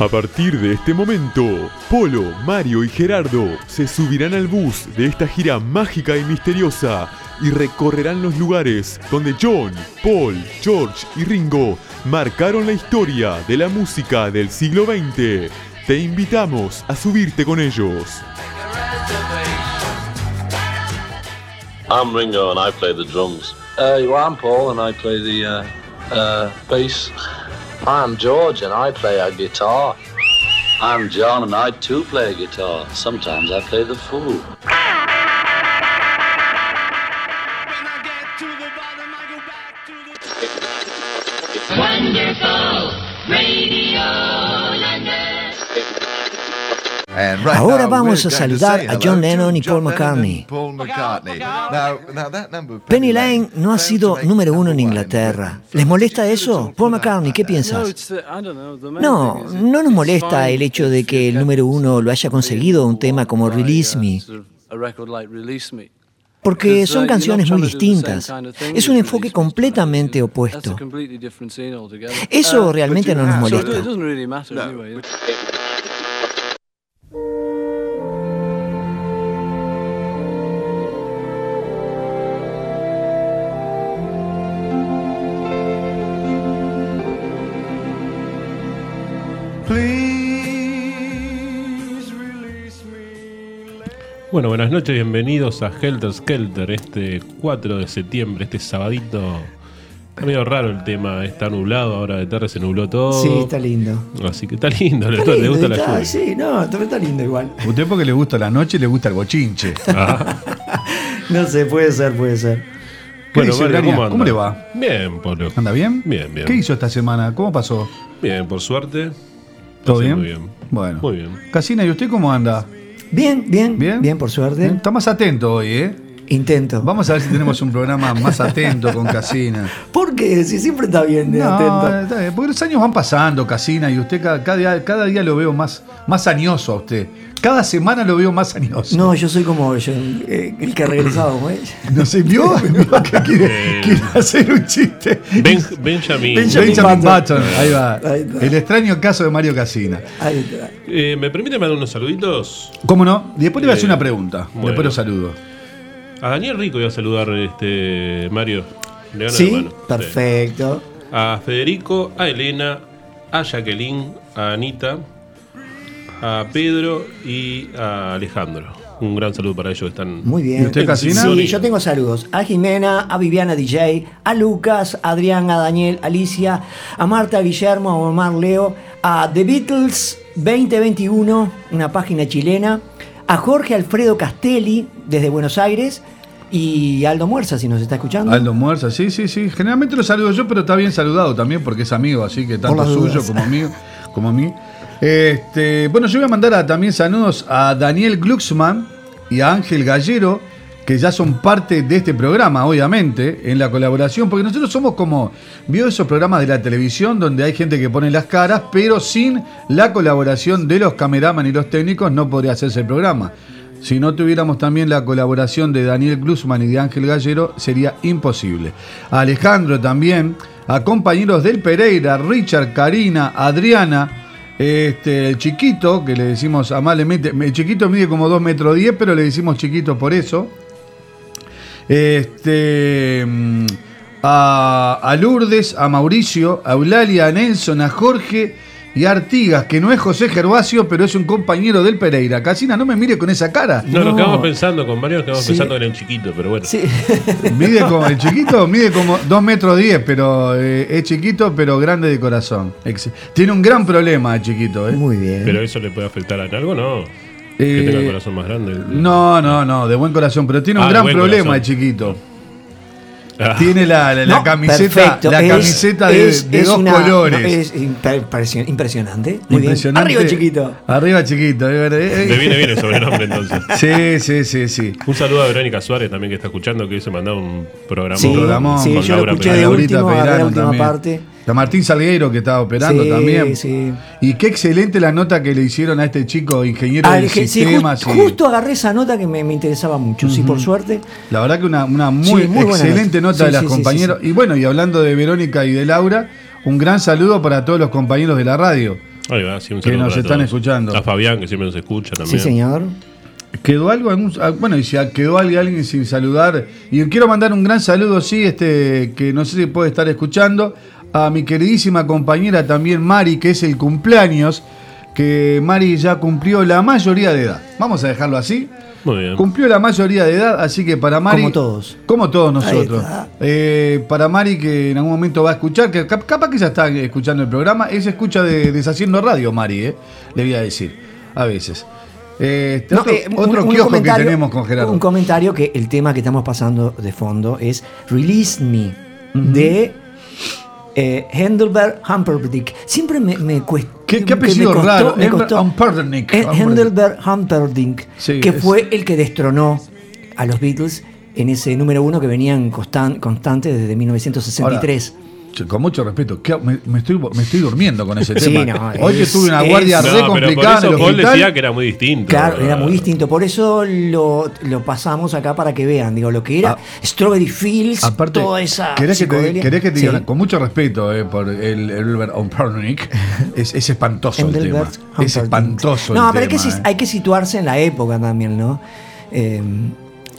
A partir de este momento, Polo, Mario y Gerardo se subirán al bus de esta gira mágica y misteriosa y recorrerán los lugares donde John, Paul, George y Ringo marcaron la historia de la música del siglo XX. Te invitamos a subirte con ellos. I'm Ringo and I play the drums. Uh, well, I'm Paul and I play the uh, uh, bass. I'm George and I play a guitar. I'm John and I too play a guitar. Sometimes I play the fool. Wonderful Radio Ahora vamos a saludar a John Lennon y Paul McCartney. Penny Lane no ha sido número uno en Inglaterra. ¿Les molesta eso? Paul McCartney, ¿qué piensas? No, no nos molesta el hecho de que el número uno lo haya conseguido un tema como Release Me. Porque son canciones muy distintas. Es un enfoque completamente opuesto. Eso realmente no nos molesta. Bueno, buenas noches, bienvenidos a Helter Skelter, este 4 de septiembre, este sabadito. Está medio raro el tema, está nublado, ahora de tarde se nubló todo. Sí, está lindo. Así que está lindo, Está le lindo, gusta la lluvia. Sí, no, está está lindo igual. Usted porque le gusta la noche y le gusta el bochinche. Ah. No sé, puede ser, puede ser. ¿Qué Bueno, dice, Mario, Urania? ¿cómo anda? ¿Cómo le va? Bien, Polo. ¿Anda bien? Bien, bien. ¿Qué hizo esta semana? ¿Cómo pasó? Bien, por suerte. ¿Todo bien? Muy bien. Bueno. Muy bien. Casina, ¿y usted cómo anda? Bien, bien, ¿Bien? bien, por suerte. Está más atento hoy, ¿eh? Intento. Vamos a ver si tenemos un programa más atento con Casina. ¿Por qué? Si siempre está bien de No, atento. está bien, porque los años van pasando, Casina, y usted cada, cada día, cada día lo veo más, más añoso a usted. Cada semana lo veo más añoso. No, yo soy como yo, eh, el que ha regresado, güey. No sé, ¿vio? ¿Vio que quiere, Eh. quiere hacer un chiste? Ben- Benjamin. Benjamin Benjamin Button. Button, ahí va. Ahí. El extraño caso de Mario Casina. Ahí está. Eh, ¿Me permite mandar unos saluditos? ¿Cómo no? Y después le voy a hacer Eh, una pregunta. bueno. Después lo saludo. A Daniel Rico voy a saludar, este Mario. Le gano la Sí, mano. perfecto. Sí. A Federico, a Elena, a Jacqueline, a Anita, a Pedro y a Alejandro. Un gran saludo para ellos que están. Muy bien. ¿Y usted, Casina? Sí, yo tengo saludos. A Jimena, a Viviana DJ, a Lucas, a Adrián, a Daniel, a Alicia, a Marta, a Guillermo, a Omar Leo, a The Beatles 2021, una página chilena, a Jorge Alfredo Castelli, desde Buenos Aires, y Aldo Muerza, si nos está escuchando. Aldo Muerza, sí, sí, sí. Generalmente lo saludo yo, pero está bien saludado también porque es amigo, así que tanto suyo como mío, como a mí. Este, bueno, yo voy a mandar a- también saludos a Daniel Glucksmann y a Ángel Gallero, que ya son parte de este programa, obviamente, en la colaboración, porque nosotros somos como, vio esos programas de la televisión donde hay gente que pone las caras, pero sin la colaboración de los cameraman y los técnicos no podría hacerse el programa. Si no tuviéramos también la colaboración de Daniel Glusman y de Ángel Gallero, sería imposible. Alejandro también, a compañeros del Pereira, Richard, Karina, Adriana, este, el chiquito, que le decimos amablemente, el chiquito mide como 2 metros 10, pero le decimos chiquito por eso. Este, mm, a, a Lourdes, a Mauricio, a Eulalia, a Nelson, a Jorge y a Artigas, que no es José Gervasio, pero es un compañero del Pereira. Casina, no me mire con esa cara. No, nos No. quedamos pensando con Mario, nos quedamos Sí. pensando en el chiquito, pero bueno. Sí. Mide como, el chiquito mide como 2 metros 10, pero eh, es chiquito, pero grande de corazón. Tiene un gran problema el chiquito, ¿eh? Muy bien. Pero eso le puede afectar en algo, ¿no? Que Eh, tenga el corazón más grande. No, no, no, de buen corazón, pero tiene un Ah, de gran buen problema corazón. el chiquito. Ah, Tiene la, la- la No, camiseta, perfecto. la Es- camiseta de, es- de es dos una- colores. no, es imper- impresio- impresionante. Muy Impresionante. bien. Arriba, chiquito. Arriba, chiquito. eh, eh, eh. Le viene bien el sobrenombre entonces. Sí, sí, sí, sí. Un saludo a Verónica Suárez también que está escuchando, que se mandado un programa. Sí, programón sí, con yo lo Laura escuché de Laurita último, agarré la última también. parte. A Martín Salgueiro que estaba operando Sí, también. sí. Y qué excelente la nota que le hicieron a este chico ingeniero Ah, del sí, sistema. ju- sí. justo agarré esa nota que me, me interesaba mucho, sí, por suerte. La verdad que una, una muy, Sí, muy buena excelente nota. de Sí, las sí, sí, compañeros. sí, Y bueno, y hablando de Verónica y de Laura, un gran saludo para todos los compañeros de la radio. Ahí va, sí, un Que nos están todos. escuchando. A Fabián, que siempre nos escucha Sí, también. señor. ¿Quedó algo? algún- bueno, y si quedó alguien, alguien sin saludar. Y quiero mandar un gran saludo, sí, este, que no sé si puede estar escuchando, a mi queridísima compañera también Mari, que es el cumpleaños, que Mari ya cumplió la mayoría de edad. Vamos a dejarlo así. Muy bien. Cumplió la mayoría de edad, así que para Mari. Como todos. Como todos nosotros. Eh, para Mari, que en algún momento va a escuchar, que cap- capaz que ya está escuchando el programa, es escucha de Deshaciendo Radio, Mari, eh, le voy a decir, a veces. Eh, este, No, otro eh, un- otro un kiosco que tenemos con Gerardo. Un comentario que el tema que estamos pasando de fondo es Release Me de eh, Humperdinck. Siempre me, me cuesta. ¿Qué- qué apellido raro? Heidelberg Humperdinck. Eh, Humperdinck, Sí, que es- fue el que destronó a los Beatles en ese número uno que venían constan- constantes desde 1963. Che, Con mucho respeto, ¿qué- me, me estoy, me estoy durmiendo con ese Sí, tema. no, Hoy que es- tuve una es- guardia No, re pero por complicada en eso el Paul hospital. decía que era muy distinto. Claro, era muy distinto. Por eso lo, lo pasamos acá para que vean. Digo, lo que era Ah. Strawberry Fields, Aparte, toda esa. ¿querés que, te, querés que te diga, Sí. con mucho respeto eh, por el Elber Umpernik, es, es espantoso el tema. Es espantoso No, el pero hay, tema. que, si- eh. hay que situarse en la época también, ¿no? Eh,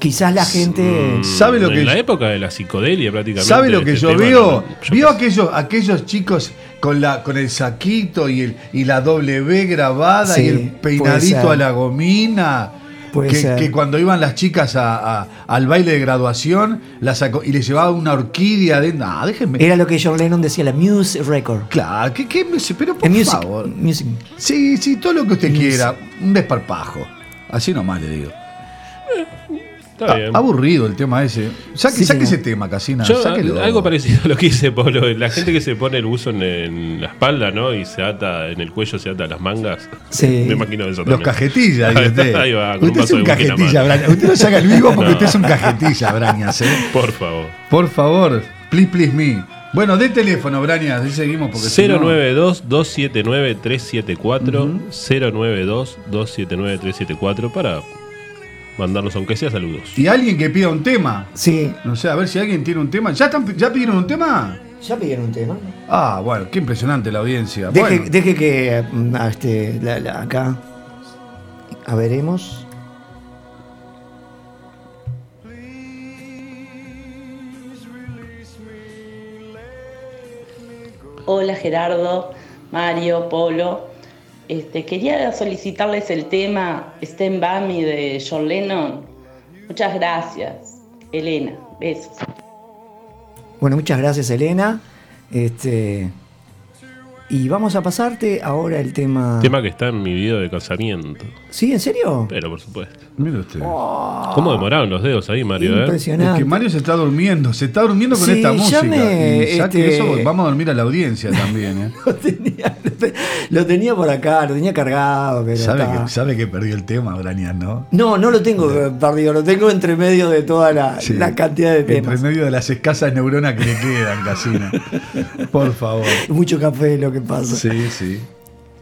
quizás la gente. ¿Sabe lo en que la yo- época de la psicodelia prácticamente. ¿Sabe lo que este yo tema, veo? no, yo Vio aquellos, aquellos chicos con la con el saquito y, el, y la W grabada Sí, y el peinadito a la gomina. Que, que cuando iban las chicas a- a- al baile de graduación la sacó, y les llevaba una orquídea dentro. Ah, déjenme. Era lo que John Lennon decía, la Muse Record. Claro, ¿qué, qué music? Pero por Eh, music, favor. music. Sí, sí, todo lo que usted Music. quiera. Un desparpajo. Así nomás le digo. Está Ah, bien. aburrido el tema ese. Saque, Sí, saque ese tema, Casina. Yo, algo parecido a lo que dice Pablo. La gente que se pone el buzo en, en la espalda, ¿no? Y se ata, en el cuello se ata las mangas. Sí. Me imagino eso Los también. cajetillas, dice usted. Ahí va, con un usted es un cajetilla. Brañas. Usted no se haga el vivo porque No. usted es un cajetilla, Brañas, ¿eh? Por favor. Por favor, please, please me. Bueno, de teléfono, Brañas, ahí seguimos porque si no- 092-279-374. 092-279-374 para mandarnos, aunque sea saludos. Y alguien que pida un tema. Sí. No sé, a ver si alguien tiene un tema. ¿Ya, están, ¿Ya pidieron un tema? Ya pidieron un tema. Ah, bueno, qué impresionante la audiencia. Deje, Bueno, deje que mm, a este, la- la- acá. A veremos. Hola Gerardo, Mario, Polo. Este, quería solicitarles el tema Stand By Me de John Lennon. Muchas gracias. Elena, besos. Bueno, muchas gracias, Elena. Este. Y vamos a pasarte ahora el tema. Tema que está en mi video de casamiento. ¿Sí? ¿En serio? Pero por supuesto. Mire usted. ¿Cómo demoraron los dedos ahí, Mario? eh? Es Impresionante. que Mario se está durmiendo, se está durmiendo con Sí, esta música. y ya que este- eso, vamos a dormir a la audiencia también, ¿eh? Lo tenía, lo tenía por acá, lo tenía cargado, pero. ¿Sabe está- que, sabe que perdió el tema, Brañas, no? No, no lo tengo eh, perdido, lo tengo entre medio de toda la, Sí. la cantidad de Entre temas. medio de las escasas neuronas que le quedan, Casina. Por favor. Mucho café lo que pasa. Sí, sí.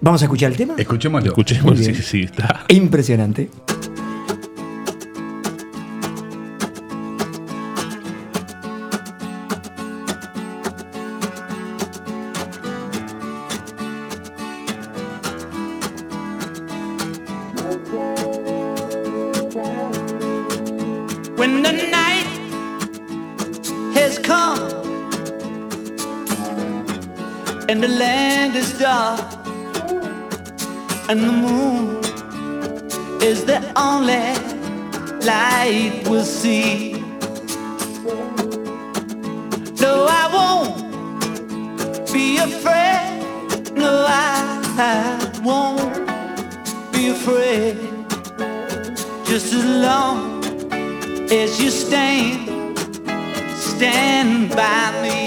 ¿Vamos a escuchar el tema? Escuchémoslo. Si bien. sí, está. Impresionante. And the land is dark and the moon is the only light we'll see. No, I won't be afraid. No, I won't be afraid. Just as long as you stand, stand by me.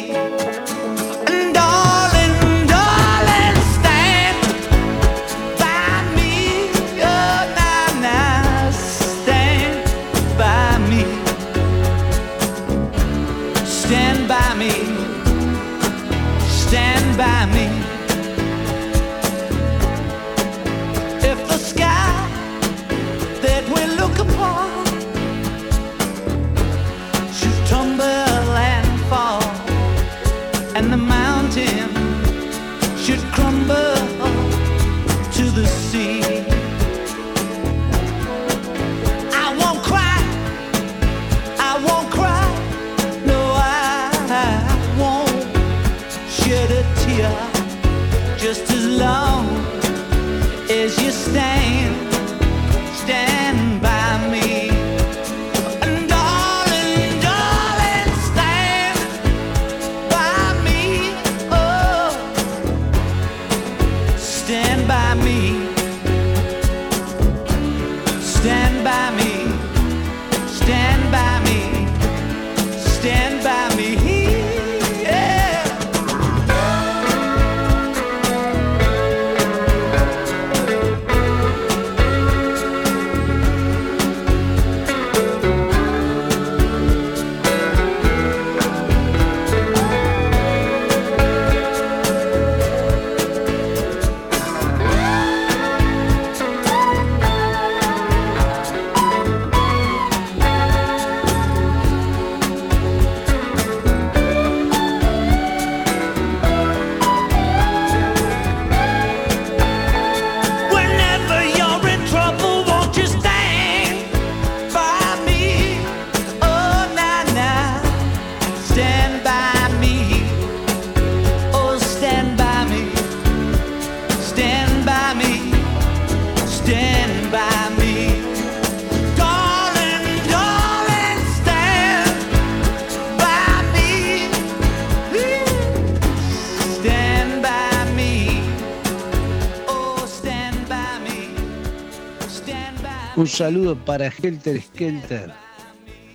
Un saludo para Helter Skelter,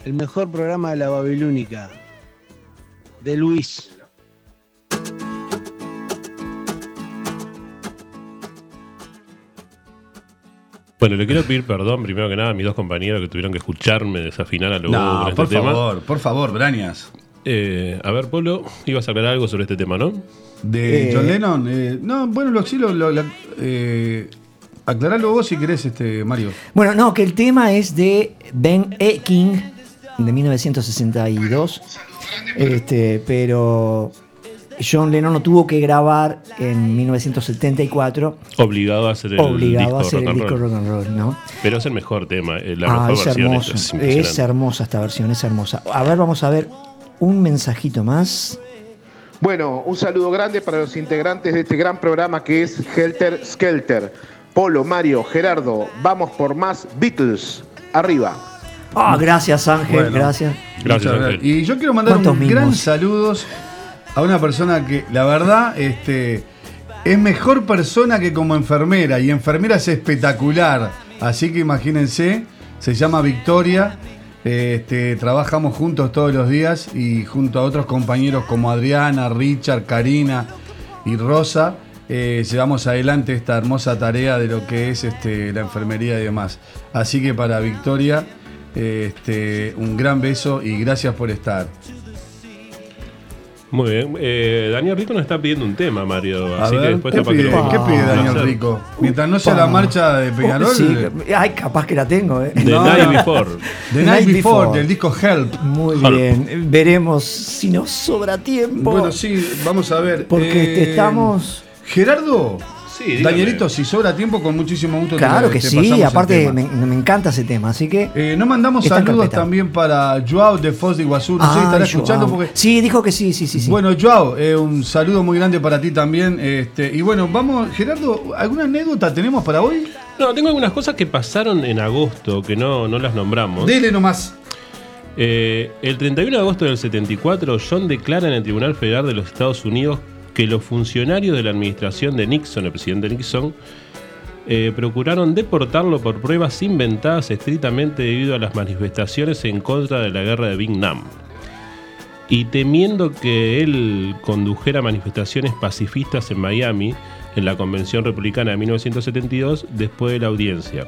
el mejor programa de la Babilónica, de Luis. Bueno, le quiero pedir perdón primero que nada a mis dos compañeros que tuvieron que escucharme desafinar a lo No, con este por tema. favor, por favor, Brañas. Eh, a ver, Polo, ibas a hablar algo sobre este tema, ¿no? De Eh, John Lennon. eh, no, bueno, lo, sí, lo, lo- la- eh, aclaralo vos si querés, este, Mario. Bueno, no, que el tema es de Ben E. King de 1962. Este, pero John Lennon no tuvo que grabar en 1974, Obligado a hacer el obligado disco a hacer rock el disco roll. rock and roll, ¿no? Pero es el mejor tema, eh, la Ah, mejor es versión. hermoso. es hermosa esta versión, es hermosa. A ver, vamos a ver un mensajito más. Bueno, un saludo grande para los integrantes de este gran programa que es Helter Skelter. Polo, Mario, Gerardo, vamos por más Beatles. Arriba. Ah, gracias Ángel, Bueno. gracias. Gracias, Ángel. Y yo quiero mandar ¿Cuántos un gran mimos? saludos a una persona que, la verdad, este, es mejor persona que como enfermera. Y enfermera es espectacular. Así que imagínense, se llama Victoria. Este, trabajamos juntos todos los días y junto a otros compañeros como Adriana, Richard, Karina y Rosa, eh, llevamos adelante esta hermosa tarea de lo que es este, la enfermería y demás. Así que para Victoria, eh, este, un gran beso y gracias por estar. Muy bien. Eh, Daniel Rico nos está pidiendo un tema, Mario. A así que después ¿qué que pide, ¿qué pide Daniel. Rico? Mientras no sea la marcha de Peñarol, sí, ay, capaz que la tengo, ¿eh? The No, Night no. Before. The Night Before, del disco Help. Muy Help. bien. Veremos si nos sobra tiempo. Bueno, sí, vamos a ver. Porque Eh, estamos. Gerardo, Sí. Danielito, si sobra tiempo, con muchísimo gusto te- Claro que te sí, aparte me, me encanta ese tema, así que. Eh, no mandamos saludos también para Joao de Foz de Iguazú. No sé si Ay, estará Joao. escuchando porque. Sí, dijo que sí, sí, sí. sí. Bueno, Joao, eh, un saludo muy grande para ti también. Este, y bueno, vamos, Gerardo, ¿alguna anécdota tenemos para hoy? No, tengo algunas cosas que pasaron en agosto que no, no las nombramos. Dele nomás. Eh, el 31 de agosto del 74, John declara en el Tribunal Federal de los Estados Unidos que los funcionarios de la administración de Nixon, el presidente Nixon, eh, procuraron deportarlo por pruebas inventadas estrictamente debido a las manifestaciones en contra de la guerra de Vietnam. Y temiendo que él condujera manifestaciones pacifistas en Miami, en la Convención Republicana de 1972, después de la audiencia.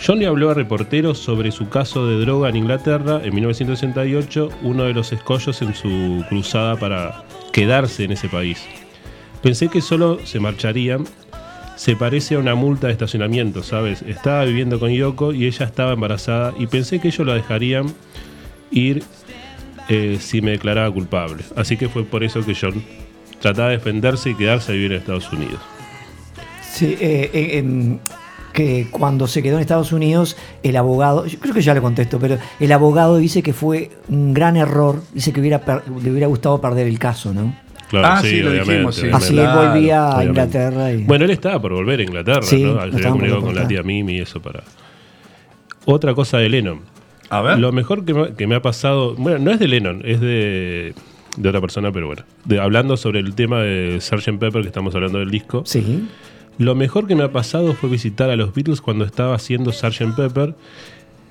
John le habló a reporteros sobre su caso de droga en Inglaterra en 1968, uno de los escollos en su cruzada para quedarse en ese país. Pensé que solo se marcharían. Se parece a una multa de estacionamiento, ¿sabes? Estaba viviendo con Yoko y ella estaba embarazada y pensé que ellos la dejarían ir eh, si me declaraba culpable. Así que fue por eso que John trataba de defenderse y quedarse a vivir en Estados Unidos. Sí, eh, que cuando se quedó en Estados Unidos, el abogado, yo creo que ya lo contesto, pero el abogado dice que fue un gran error, dice que hubiera per- le hubiera gustado perder el caso, ¿no? Claro, Ah, sí, sí, lo dijimos, sí. Así él volvía a. Inglaterra y... Bueno, él estaba por volver a Inglaterra, Sí, ¿no? Se había comunicado con la tía Mimi y eso para. Otra cosa de Lennon. A ver. Lo mejor que me, que me ha pasado. Bueno, no es de Lennon, es de, de otra persona, pero bueno. De- hablando sobre el tema de Sgt. Pepper, que estamos hablando del disco. Sí. Lo mejor que me ha pasado fue visitar a los Beatles cuando estaba haciendo Sgt. Pepper.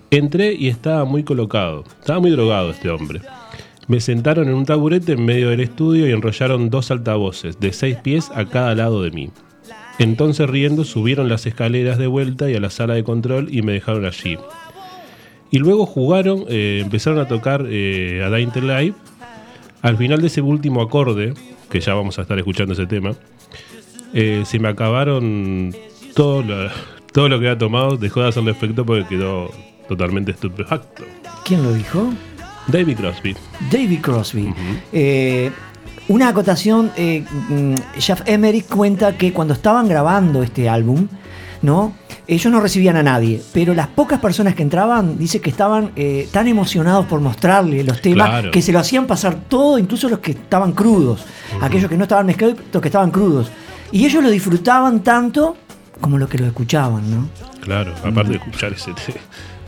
Entré y estaba muy colocado. Estaba muy drogado este hombre. Me sentaron en un taburete en medio del estudio y enrollaron dos altavoces de seis pies a cada lado de mí. Entonces riendo subieron las escaleras de vuelta y a la sala de control y me dejaron allí. Y luego jugaron, eh, empezaron a tocar eh, a Dying Live. Al final de ese último acorde, que ya vamos a estar escuchando ese tema, eh, se me acabaron todo lo, todo lo que había tomado, dejó de hacerle efecto porque quedó totalmente estupefacto. ¿Quién lo dijo? David Crosby. David Crosby. Eh, una acotación, eh, mm, Jeff Emerick cuenta que cuando estaban grabando este álbum, ¿no? Ellos no recibían a nadie, pero las pocas personas que entraban, dice que estaban eh, tan emocionados por mostrarle los temas Claro. que se lo hacían pasar todo, incluso los que estaban crudos, aquellos que no estaban mezclados, los que estaban crudos. Y ellos lo disfrutaban tanto como los que lo escuchaban, ¿no? Claro, aparte de escuchar ese te-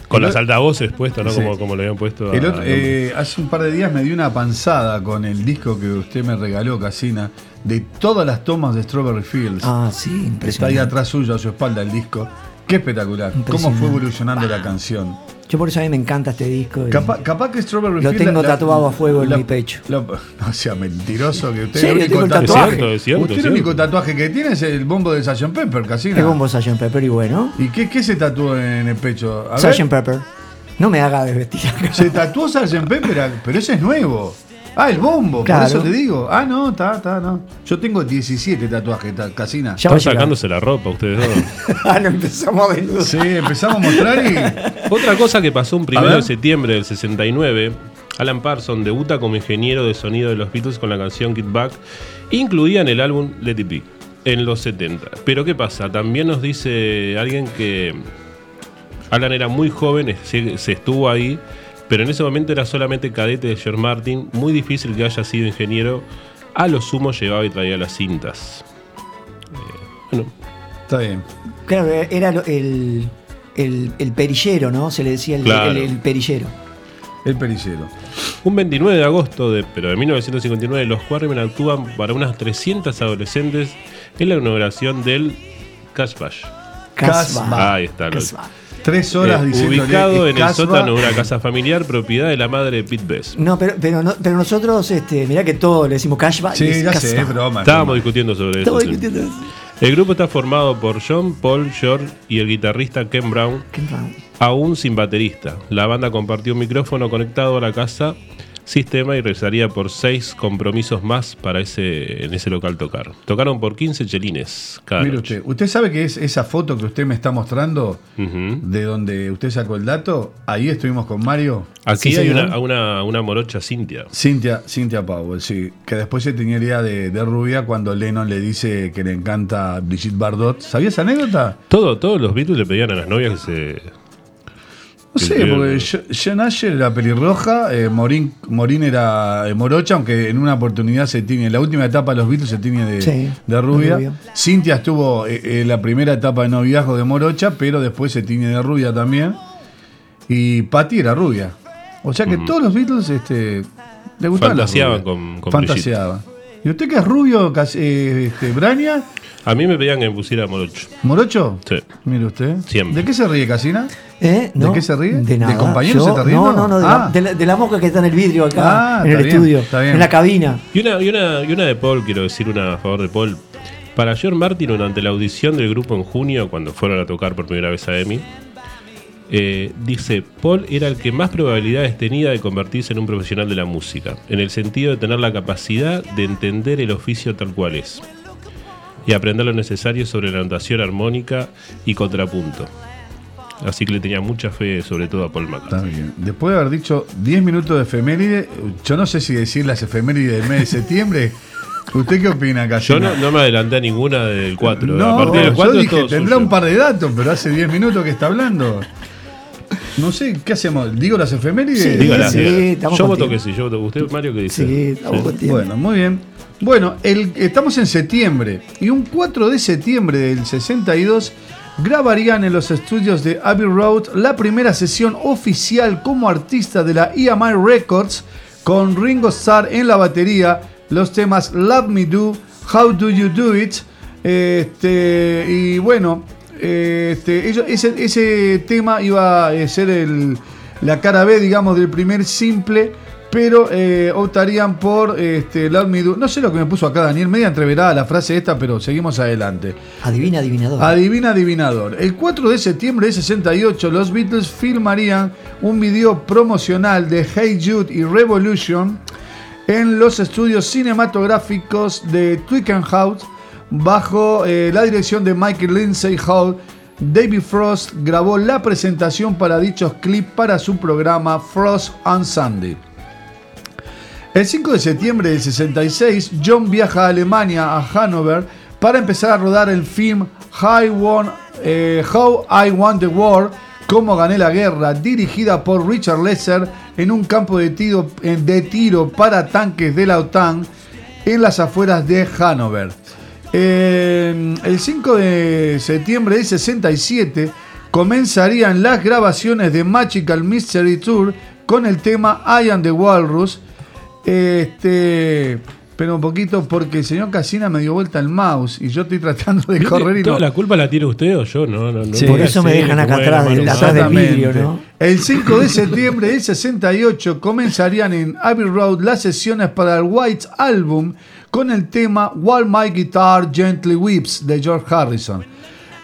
Con las altavoces puestos, ¿no? Sí. Como, como le habían puesto a- El otro- eh, hace un par de días me dio una panzada con el disco que usted me regaló, Casina, de todas las tomas de Strawberry Fields. Ah, sí, Está ahí impresionante. atrás suyo, a su espalda, el disco. Qué espectacular. Cómo fue evolucionando la canción. Yo por eso a mí me encanta este disco. Capaz, capaz que Strawberry lo tengo la- tatuado a fuego en mi pecho. no sea mentiroso que usted Sí, el yo único tengo el tatuaje. Es cierto, es cierto, usted es el único tatuaje que tiene es el bombo de Sgt. Pepper, Casina. El bombo Sgt. Pepper y bueno. ¿Y qué, qué se tatuó en el pecho? Sgt. Pepper. No me haga desvestir. Se tatuó Sgt. Pepper, pero ese es nuevo. Ah, el bombo, Claro. por eso te digo. Ah, no, está, está, no. Yo tengo 17 tatuajes, ta- Casina. Ya va a Están sacándose la ropa ustedes dos. Ah, no empezamos a desnudar. Sí, empezamos a mostrar y. Otra cosa que pasó un primero de septiembre del 69, Alan Parsons debuta como ingeniero de sonido de los Beatles con la canción Get Back, incluida en el álbum Let It Be, en los 70. Pero ¿qué pasa? También nos dice alguien que Alan era muy joven, se, se estuvo ahí, pero en ese momento era solamente cadete de George Martin, muy difícil que haya sido ingeniero, a lo sumo llevaba y traía las cintas. Eh, bueno, Está bien. Claro, era el, el, el perillero, ¿no? Se le decía el, Claro. el- el perillero. El perillero. Un 29 de agosto, de, pero de 1959, los Quarrymen actúan para unas 300 adolescentes en la inauguración del Cash Bash. Casbah. Ahí está. Casbah. Tres horas Eh, ubicado en el sótano de una casa familiar, propiedad de la madre de Pete Best. No, pero, pero, no- pero nosotros, este, mirá que todo le decimos cashback. Sí, ya sé, es broma. es Estábamos broma. discutiendo sobre eso. Estamos sí. discutiendo eso. El grupo está formado por John, Paul, George y el guitarrista Ken Brown, Qué raro. aún sin baterista. La banda compartió un micrófono conectado a la casa sistema y rezaría por seis compromisos más para ese, en ese local tocar. Tocaron por 15 chelines cada Mire noche. usted, ¿usted sabe que es esa foto que usted me está mostrando de donde usted sacó el dato? Ahí estuvimos con Mario. Aquí Sí, hay una, una, una morocha Cintia. Cintia, Cintia Powell, sí. Que después se tenía idea de, de rubia cuando Lennon le dice que le encanta Brigitte Bardot. ¿Sabía esa anécdota? Todo, todos los Beatles le pedían a las novias que se. No sé, porque Jo- John Asher era pelirroja, eh, Morín, Morín era eh, morocha, aunque en una oportunidad se tiene, en la última etapa de los Beatles se tiene de, Sí, de rubia. rubia. Cintia estuvo eh, en la primera etapa de noviazgo de morocha, pero después se tiene de rubia también. Y Patty era rubia. O sea que todos los Beatles este, le gustaban Fantaseaban rubias. con, con Fantaseaban. ¿Y usted que es rubio, cas- eh, este, Braña? A mí me pedían que me pusiera morocho. ¿Morocho? Sí. Mire usted. Siempre. ¿De qué se ríe, Casina? ¿Eh? ¿De qué se ríe? De ¿De nada. compañeros Yo- se está riendo? No, no, no, de, la, Ah. de la- de la mosca que está en el vidrio acá, Ah, en el bien, estudio, está bien. en la cabina. Y una, y, una, y una de Paul, quiero decir una a favor de Paul. Para George Martin, durante la audición del grupo en junio, cuando fueron a tocar por primera vez a Emmy, eh, dice, Paul era el que más probabilidades tenía de convertirse en un profesional de la música, en el sentido de tener la capacidad de entender el oficio tal cual es, y aprender lo necesario sobre la notación armónica y contrapunto. Así que le tenía mucha fe, sobre todo a Paul Está McCartney. bien. Después de haber dicho 10 minutos de efeméride, yo no sé si decir las efemérides del mes de septiembre. ¿Usted qué opina, Yo Casina? no, no me adelanté a ninguna del 4. No, a partir del yo 4 es dije, tendrá un par de datos, pero hace 10 minutos que está hablando. No sé, ¿qué hacemos? ¿Digo las efemérides? Sí, Dígala, sí, dígala. estamos Yo voto contigo. que sí, yo voto. ¿Usted, Mario, qué dice? Sí, estamos contigo. Bueno, muy bien. Bueno, el- estamos en septiembre y un 4 de septiembre del 62 grabarían en los estudios de Abbey Road la primera sesión oficial como artista de la EMI Records con Ringo Starr en la batería, los temas Love Me Do, How Do You Do It, este, y bueno, este, ese, ese tema iba a ser el, la cara B, digamos, del primer simple, pero eh, optarían por este, Me Do. No sé lo que me puso acá Daniel, media entreverada la frase esta, pero seguimos adelante. Adivina, adivinador. Adivina, adivinador. El 4 de septiembre de 68, los Beatles filmarían un video promocional de Hey Jude y Revolution en los estudios cinematográficos de Twickenham bajo eh, la dirección de Michael Lindsay Hall. David Frost grabó la presentación para dichos clips para su programa Frost on Sunday. El 5 de septiembre del 66, John viaja a Alemania, a Hannover, para empezar a rodar el film Won- eh, How I Won the War, Cómo gané la guerra, dirigida por Richard Lesser en un campo de tiro, de tiro para tanques de la OTAN en las afueras de Hannover. Eh, el 5 de septiembre del 67 comenzarían las grabaciones de Magical Mystery Tour con el tema I Am the Walrus. Este, Espera un poquito porque el señor Casina me dio vuelta el mouse y yo estoy tratando de correr y ¿Toda no. la culpa la tiene usted o yo? No, no, no. Sí. Por eso me dejan acá atrás, mano. atrás del vidrio, ¿no? El 5 de septiembre del 68 comenzarían en Abbey Road las sesiones para el White Album con el tema While My Guitar Gently Weeps de George Harrison.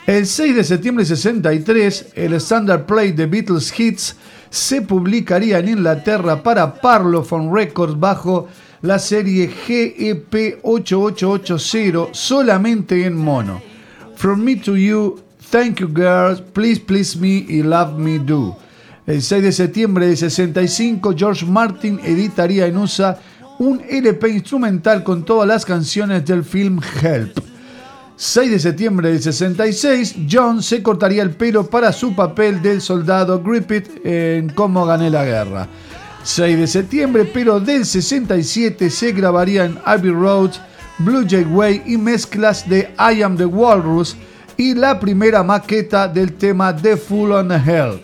El 6 de septiembre del 63, el Standard Play de Beatles Hits se publicaría en Inglaterra para Parlophone Records bajo la serie GEP 8880 solamente en mono. From Me to You, Thank You Girls, Please Please Me y Love Me Do. El 6 de septiembre de 65, George Martin editaría en USA un LP instrumental con todas las canciones del film Help. 6 de septiembre del 66, John se cortaría el pelo para su papel del soldado Griffith en Cómo gané la guerra. 6 de septiembre, pero del 67 se grabarían Abbey Road, Blue Jay Way y mezclas de I Am the Walrus y la primera maqueta del tema The Full on Hell.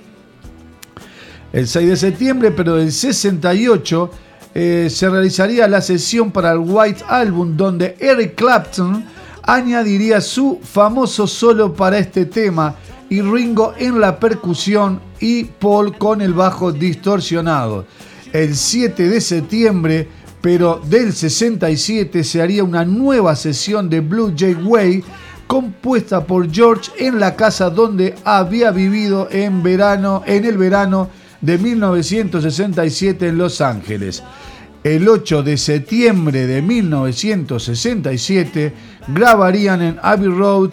El 6 de septiembre, pero del 68, eh, se realizaría la sesión para el White Album donde Eric Clapton añadiría su famoso solo para este tema y Ringo en la percusión y Paul con el bajo distorsionado. El 7 de septiembre, pero del 67, se haría una nueva sesión de Blue Jay Way compuesta por George en la casa donde había vivido en verano en el verano de 1967 en Los Ángeles. El 8 de septiembre de 1967 grabarían en Abbey Road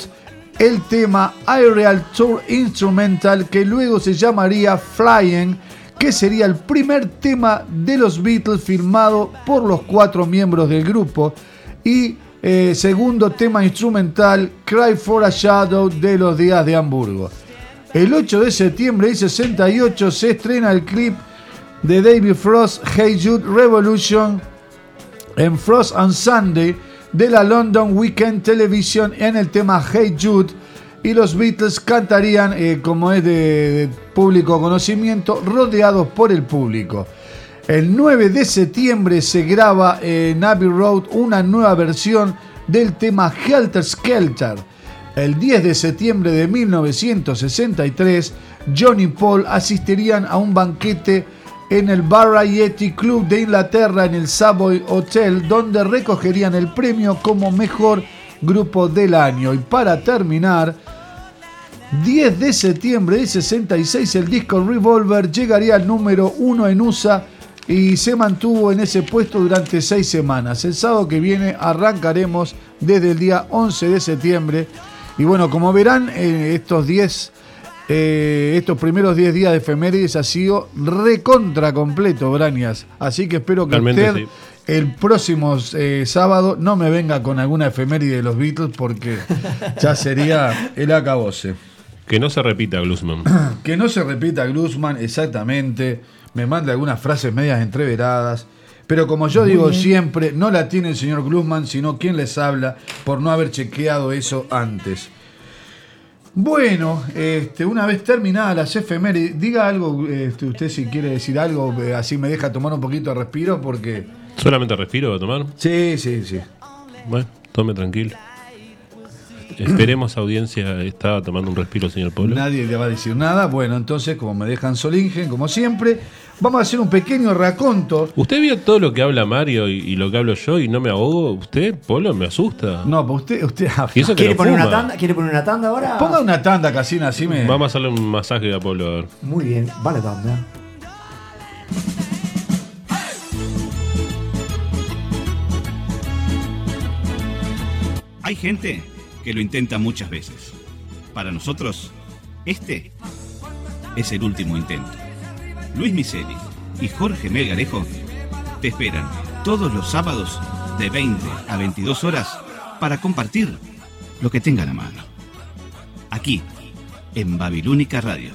el tema Aerial Tour Instrumental que luego se llamaría Flying, que sería el primer tema de los Beatles firmado por los cuatro miembros del grupo y eh, segundo tema instrumental Cry for a Shadow de los días de Hamburgo. El 8 de septiembre de 68 se estrena el clip de David Frost Hey Jude Revolution en Frost on Sunday de la London Weekend Television en el tema Hey Jude y los Beatles cantarían, eh, como es de, de público conocimiento, rodeados por el público. El 9 de septiembre se graba en Abbey Road una nueva versión del tema Helter Skelter. El 10 de septiembre de 1963, John y Paul asistirían a un banquete en el Variety Club de Inglaterra en el Savoy Hotel, donde recogerían el premio como mejor grupo del año. Y para terminar, 10 de septiembre de 66, el disco Revolver llegaría al número 1 en USA y se mantuvo en ese puesto durante seis semanas. El sábado que viene arrancaremos desde el día 11 de septiembre. Y bueno, como verán, eh, estos 10 eh, estos primeros 10 días de efemérides ha sido recontra completo, Brañas. Así que espero que Realmente usted sí. el próximo eh, sábado no me venga con alguna efeméride de los Beatles porque ya sería el acabose. Que no se repita, Glusman. Que no se repita Glusman, exactamente. Me manda algunas frases medias entreveradas. Pero como yo Muy digo bien. siempre, no la tiene el señor Glusman, sino quien les habla por no haber chequeado eso antes. Bueno, este, una vez terminadas las efemérides, diga algo, este, usted si quiere decir algo, eh, así me deja tomar un poquito de respiro porque... ¿Solamente respiro a tomar? Sí, sí, sí. Bueno, tome tranquilo. Esperemos, audiencia, estaba tomando un respiro, señor Polo. Nadie le va a decir nada. Bueno, entonces, como me dejan solingen, como siempre, vamos a hacer un pequeño raconto. ¿Usted vio todo lo que habla Mario y, y lo que hablo yo y no me ahogo? ¿Usted, Polo, me asusta? No, pues usted, usted Y eso que ¿Quiere no poner, una tanda? ¿Quiere poner una tanda ahora? Ponga una tanda, Casina, así me. Vamos a hacerle un masaje a Polo, a ver. Muy bien, vale tanda. Hay gente que lo intenta muchas veces. Para nosotros, este es el último intento. Luis Miseli y Jorge Melgarejo te esperan todos los sábados de 20 a 22 horas para compartir lo que tengan a mano. Aquí, en Babilónica Radio.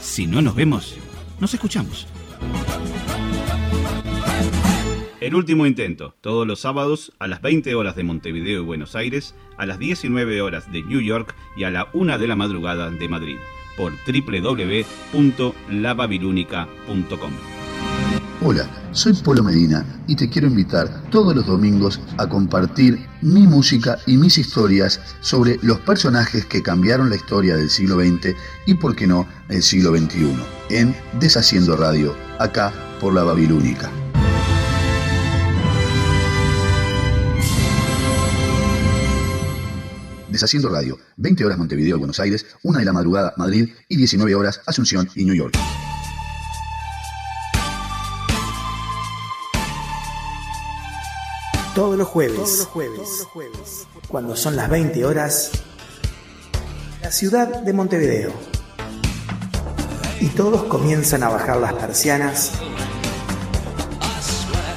Si no nos vemos, nos escuchamos. El último intento, todos los sábados a las 20 horas de Montevideo y Buenos Aires, a las 19 horas de New York y a la 1 de la madrugada de Madrid, por. Hola, soy Polo Medina y te quiero invitar todos los domingos a compartir mi música y mis historias sobre los personajes que cambiaron la historia del siglo XX y, por qué no, el siglo XXI, en Deshaciendo Radio, acá por la Deshaciendo Radio, 20 horas Montevideo, Buenos Aires, 1 de la madrugada Madrid y 19 horas Asunción y New York. Todos los jueves. Todos los jueves. Cuando son las 20 horas, la ciudad de Montevideo. Y todos comienzan a bajar las persianas.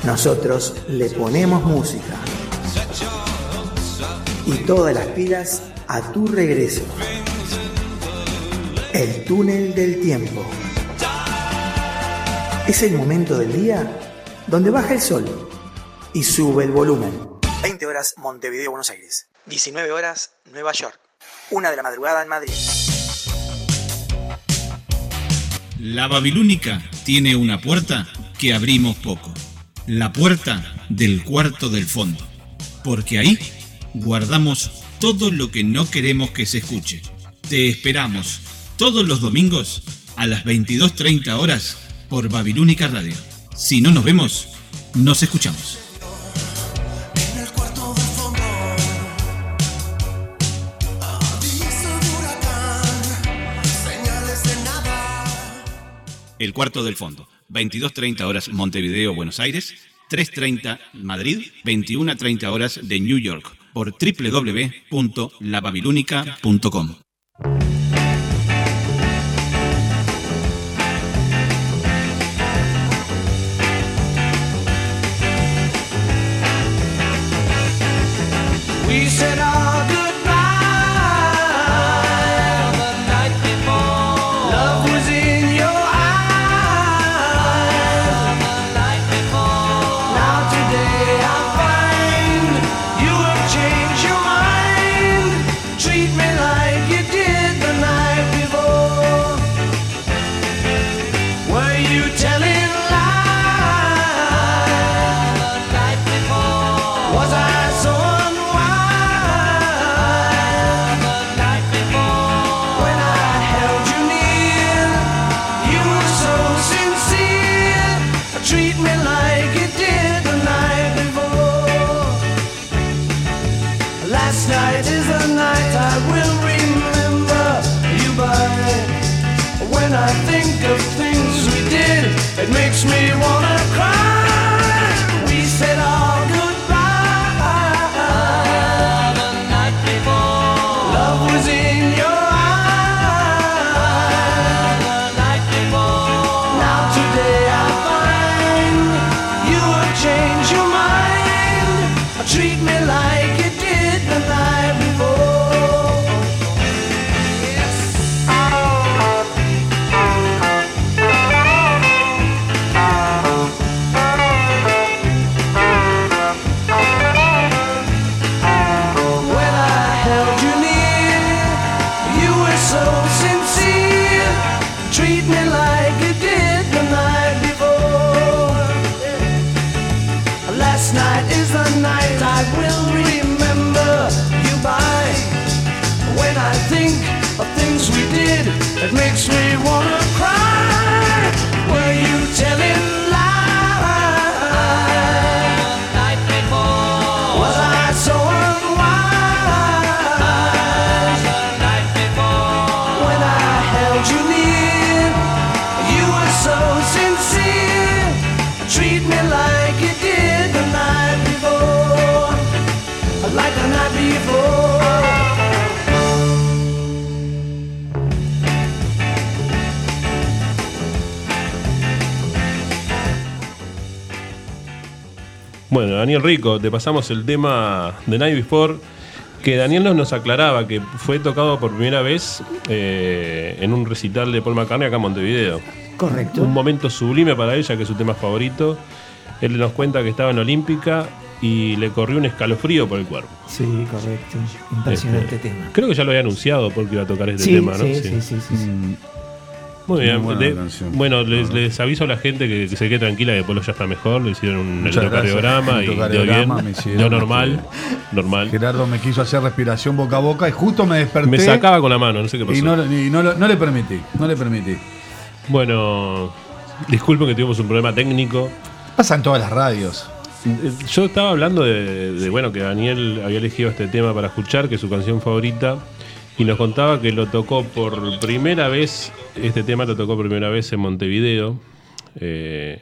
Nosotros le ponemos música. Y todas las pilas a tu regreso. El túnel del tiempo. Es el momento del día donde baja el sol y sube el volumen. 20 horas Montevideo, Buenos Aires. 19 horas Nueva York. Una de la madrugada en Madrid. La Babilónica tiene una puerta que abrimos poco. La puerta del cuarto del fondo. Porque ahí guardamos todo lo que no queremos que se escuche. Te esperamos todos los domingos a las 22.30 horas por Babilónica Radio. Si no nos vemos, nos escuchamos. El cuarto del fondo. 22.30 horas Montevideo, Buenos Aires. 3.30 Madrid. 21.30 horas de New York. Por www.lababilúnica.com. Daniel Rico, te pasamos el tema de Night Before, que Daniel nos, nos aclaraba que fue tocado por primera vez eh, en un recital de Paul McCartney acá en Montevideo. Correcto. Un momento sublime para ella, que es su tema favorito. Él nos cuenta que estaba en Olímpica y le corrió un escalofrío por el cuerpo. Sí, correcto. Impresionante Este, tema. Creo que ya lo había anunciado porque iba a tocar este Sí, tema, ¿no? sí, sí, sí, sí, sí. Mm. Muy bien. Muy buena De- la canción. bueno, les, les aviso a la gente que, que se quede tranquila que Polo ya está mejor. Le hicieron un electrocardiograma y dio bien. Dio normal. Normal. Gerardo me quiso hacer respiración boca a boca y justo me desperté. Me sacaba con la mano, no sé qué pasó. Y no, y no lo- no le permití, no le permití. Bueno, disculpen que tuvimos un problema técnico. Pasa en todas las radios. Yo estaba hablando de, de, bueno que Daniel había elegido este tema para escuchar, que es su canción favorita, y nos contaba que lo tocó por primera vez, este tema lo tocó por primera vez en Montevideo, eh,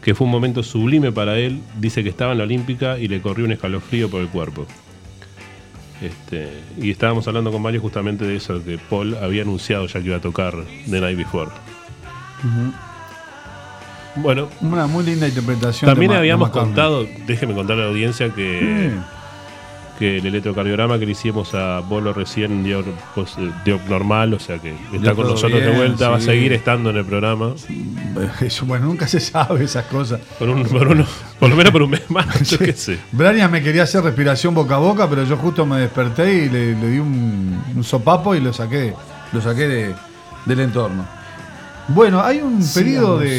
que fue un momento sublime para él. Dice que estaba en la Olímpica y le corrió un escalofrío por el cuerpo. Este, y estábamos hablando con Mario justamente de eso, que Paul había anunciado ya que iba a tocar The Night Before. Bueno, Una muy linda interpretación. también de habíamos contado, déjeme contar a la audiencia que, Mm. Que el electrocardiograma que le hicimos a Bolo recién dio, pues, eh, dio normal, o sea que está Dio con nosotros de vuelta, va a sí. seguir estando en el programa. Eso, bueno, nunca se sabe esas cosas. Por, un- por uno- por lo menos por un mes más, yo qué sé. Brian me quería hacer respiración boca a boca, pero yo justo me desperté y le, le di un, un sopapo y lo saqué, lo saqué de- del entorno. Bueno, hay un pedido Sigamos. de,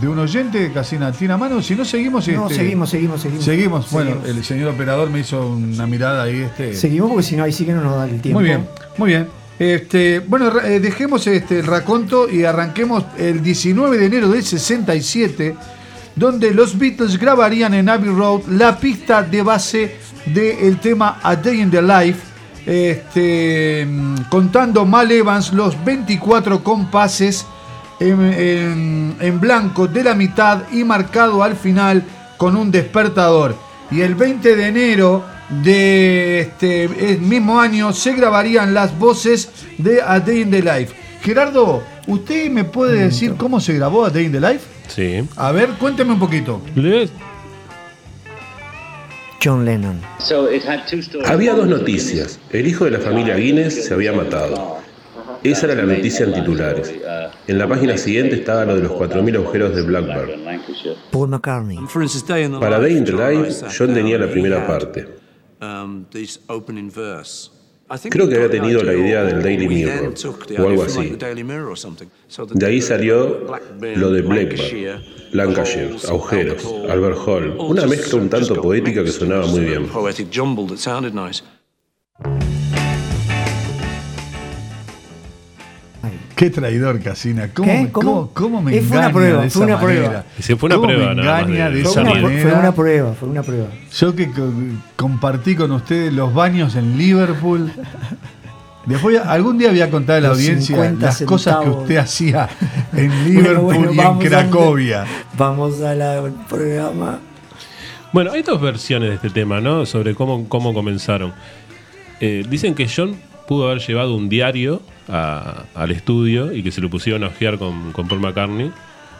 de un oyente, Casina, ¿tiene a mano? Si no, seguimos. No, este, seguimos, seguimos, seguimos. Seguimos. Bueno, Seguimos. el señor operador me hizo una mirada ahí. Este, Seguimos porque si no, ahí sí que no nos da el tiempo. Muy bien, muy bien. Este, bueno, eh, dejemos este, el raconto y arranquemos el 19 de enero del 67, donde los Beatles grabarían en Abbey Road la pista de base del tema A Day in the Life, este, mm, contando Mal Evans los 24 compases en, en- en blanco de la mitad y marcado al final con un despertador. Y el 20 de enero de este mismo año se grabarían las voces de A Day in the Life. Gerardo, ¿usted me puede decir cómo se grabó A Day in the Life? Sí. A ver, cuénteme un poquito. John Lennon. Había dos noticias. El hijo de la familia Guinness se había matado. Esa era la noticia en titulares. En la página siguiente estaba lo de los 4.000 agujeros de Blackbird. Paul McCartney. Para Day in the Life, John tenía la primera parte. Creo que había tenido la idea del Daily Mirror o algo así. De ahí salió lo de Blackbird, Lancashire, agujeros, Albert Hall, una mezcla un tanto poética que sonaba muy bien. Qué traidor, Casina. ¿Cómo, ¿Qué? me- ¿Cómo? cómo- cómo me Eh, fue una engaña prueba, de fue esa una prueba. manera? Y se fue una ¿Cómo me prueba engaña de- de Fue esa una- manera? Fue una prueba, fue una prueba. Yo que co- compartí con ustedes los baños en Liverpool. Después, algún día voy a contar a la Los audiencia 50 las cosas que usted hacía en Liverpool Bueno, bueno, y en Cracovia. Vamos al programa. Bueno, hay dos versiones de este tema, ¿no? Sobre cómo, cómo comenzaron. Eh, dicen que John pudo haber llevado un diario a- al estudio y que se lo pusieron a ojear con, con Paul McCartney.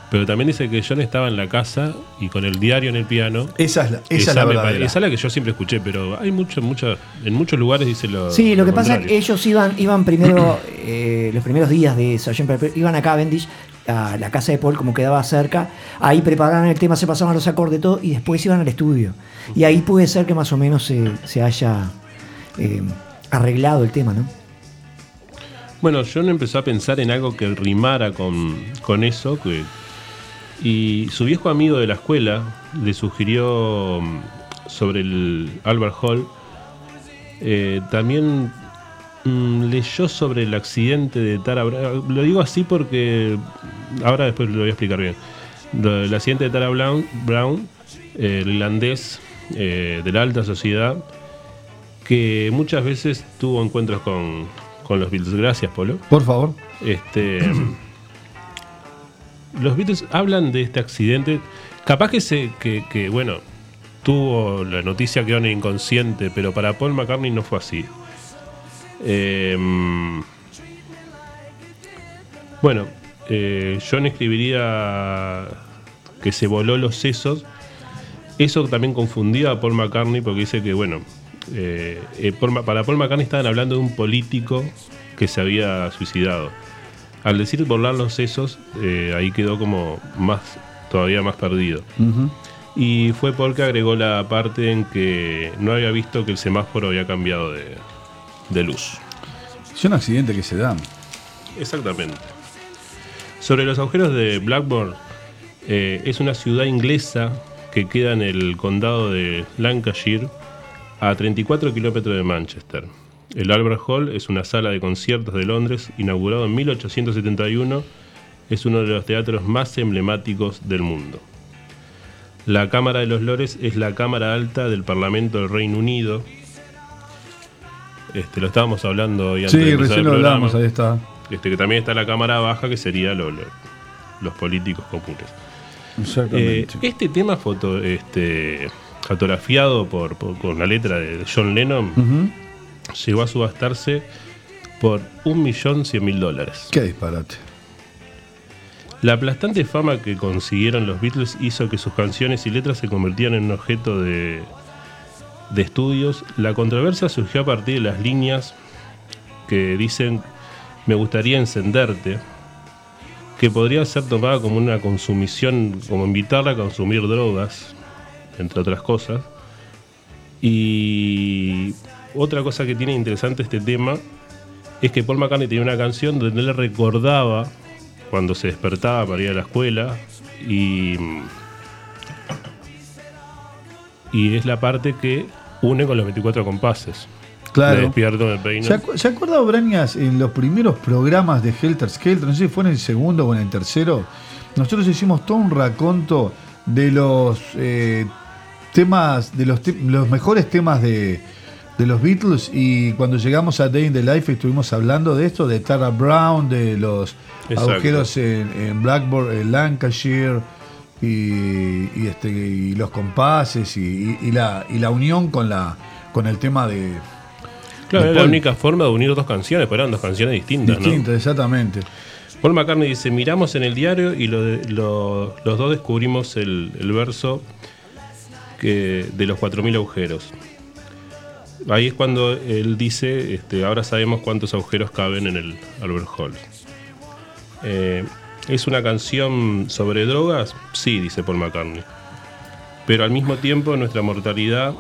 Pero también dice que John estaba en la casa y con el diario en el piano. Esa es la, esa es la verdadera. esa es la que yo siempre escuché, pero hay mucho, mucho, en muchos lugares dice lo Sí, lo que pasa es que ellos iban, iban primero, eh, los primeros días de Sgt. Pepper, iban a Cavendish, a la casa de Paul, como quedaba cerca, ahí preparaban el tema, se pasaban los acordes, todo, y después iban al estudio. Y ahí puede ser que más o menos se, se haya eh, arreglado el tema, ¿no? Bueno, John empezó a pensar en algo que rimara con, con eso. Y su viejo amigo de la escuela le sugirió mm, sobre el Albert Hall. eh, también mm, leyó sobre el accidente de Tara Brown. Lo digo así porque ahora después lo voy a explicar bien. El accidente de Tara Brown, el irlandés eh, de la alta sociedad, que muchas veces tuvo encuentros con, con los Beatles. Gracias, Polo. Por favor. Este, los Beatles hablan de este accidente. Capaz que se, que, que, bueno, tuvo la noticia en el inconsciente, pero para Paul McCartney no fue así. Em, bueno, eh, John escribiría que se voló los sesos. Eso también confundía a Paul McCartney porque dice que, bueno, eh, eh, para Paul McCartney estaban hablando de un político que se había suicidado. Al decir volar los sesos, eh, ahí quedó como más, todavía más perdido. Y fue Paul que agregó la parte en que no había visto que el semáforo había cambiado de, de luz. Son accidentes que se dan. Exactamente. Sobre los agujeros de Blackburn, es una ciudad inglesa que queda en el condado de Lancashire, a 34 kilómetros de Manchester. El Albert Hall es una sala de conciertos de Londres, inaugurado en 1871. Es uno de los teatros más emblemáticos del mundo. La Cámara de los Lores es la Cámara Alta del Parlamento del Reino Unido. Este, lo estábamos hablando hoy antes Sí, de recién lo hablamos, ahí está. Este, que también está la Cámara Baja, que sería lo- lo- los políticos comunes. Exactamente. Eh, este tema foto, este, fotografiado por, por- con la letra de John Lennon llegó a subastarse por 1.100.000 dólares. Qué disparate. La aplastante fama que consiguieron los Beatles hizo que sus canciones y letras se convirtieran en un objeto de, de estudios. La controversia surgió a partir de las líneas que dicen me gustaría encenderte, que podría ser tomada como una consumición, como invitarla a consumir drogas, entre otras cosas. Y otra cosa que tiene interesante este tema es que Paul McCartney tenía una canción donde él recordaba cuando se despertaba para ir a la escuela y, y es la parte que une con los 24 compases. Claro. Me despierto, me peino. ¿Se, acu- ¿Se acuerda, Brañas, en los primeros programas de Helter Skelter? No sé si fue en el segundo o en el tercero. Nosotros hicimos todo un raconto de los eh, temas, de los, te- los mejores temas de, de los Beatles. Y cuando llegamos a Day in the Life estuvimos hablando de esto, de Tara Brown, de los Exacto. agujeros en, en Blackboard, en Lancashire. Y, y este, y los compases y, la, y la unión con, la, con el tema de, Claro, de era la única forma de unir dos canciones, pero eran dos canciones distintas, Distintas, exactamente. ¿no? Paul McCartney dice, miramos en el diario y lo de- lo- los dos descubrimos el, el verso de los 4.000 agujeros. Ahí es cuando él dice, este, ahora sabemos cuántos agujeros caben en el Albert Hall. Eh, ¿Es una canción sobre drogas? Sí, dice Paul McCartney. Pero al mismo tiempo nuestra mortalidad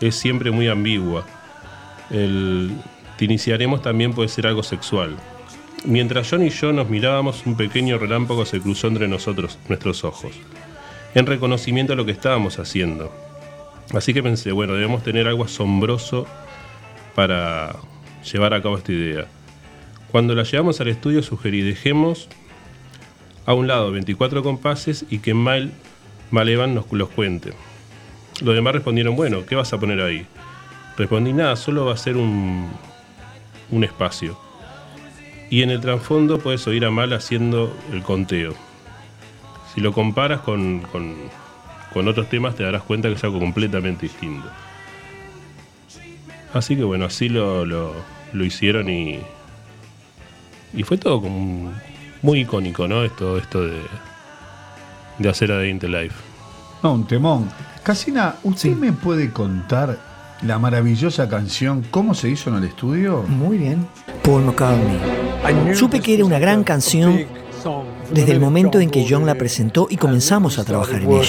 es siempre muy ambigua. El te iniciaremos también puede ser algo sexual. Mientras John y yo nos mirábamos, un pequeño relámpago se cruzó entre nosotros, nuestros ojos, en reconocimiento a lo que estábamos haciendo. Así que pensé, bueno, debemos tener algo asombroso para llevar a cabo esta idea. Cuando la llevamos al estudio sugerí, dejemos a un lado 24 compases y que Mal, Malevan nos los cuente. Los demás respondieron, bueno, ¿qué vas a poner ahí? Respondí, nada, solo va a ser un, un espacio. Y en el trasfondo puedes oír a Mal haciendo el conteo. Si lo comparas con, con- con otros temas te darás cuenta que es algo completamente distinto. Así que bueno, así lo, lo- lo hicieron y, y fue todo como muy icónico, ¿no? Esto, esto de, de hacer a the Life. No, un temón. Casina, ¿usted me puede contar la maravillosa canción cómo se hizo en el estudio? Muy bien. Paul McCartney. Supe que era una gran canción desde el momento en que John la presentó y comenzamos a trabajar en ella.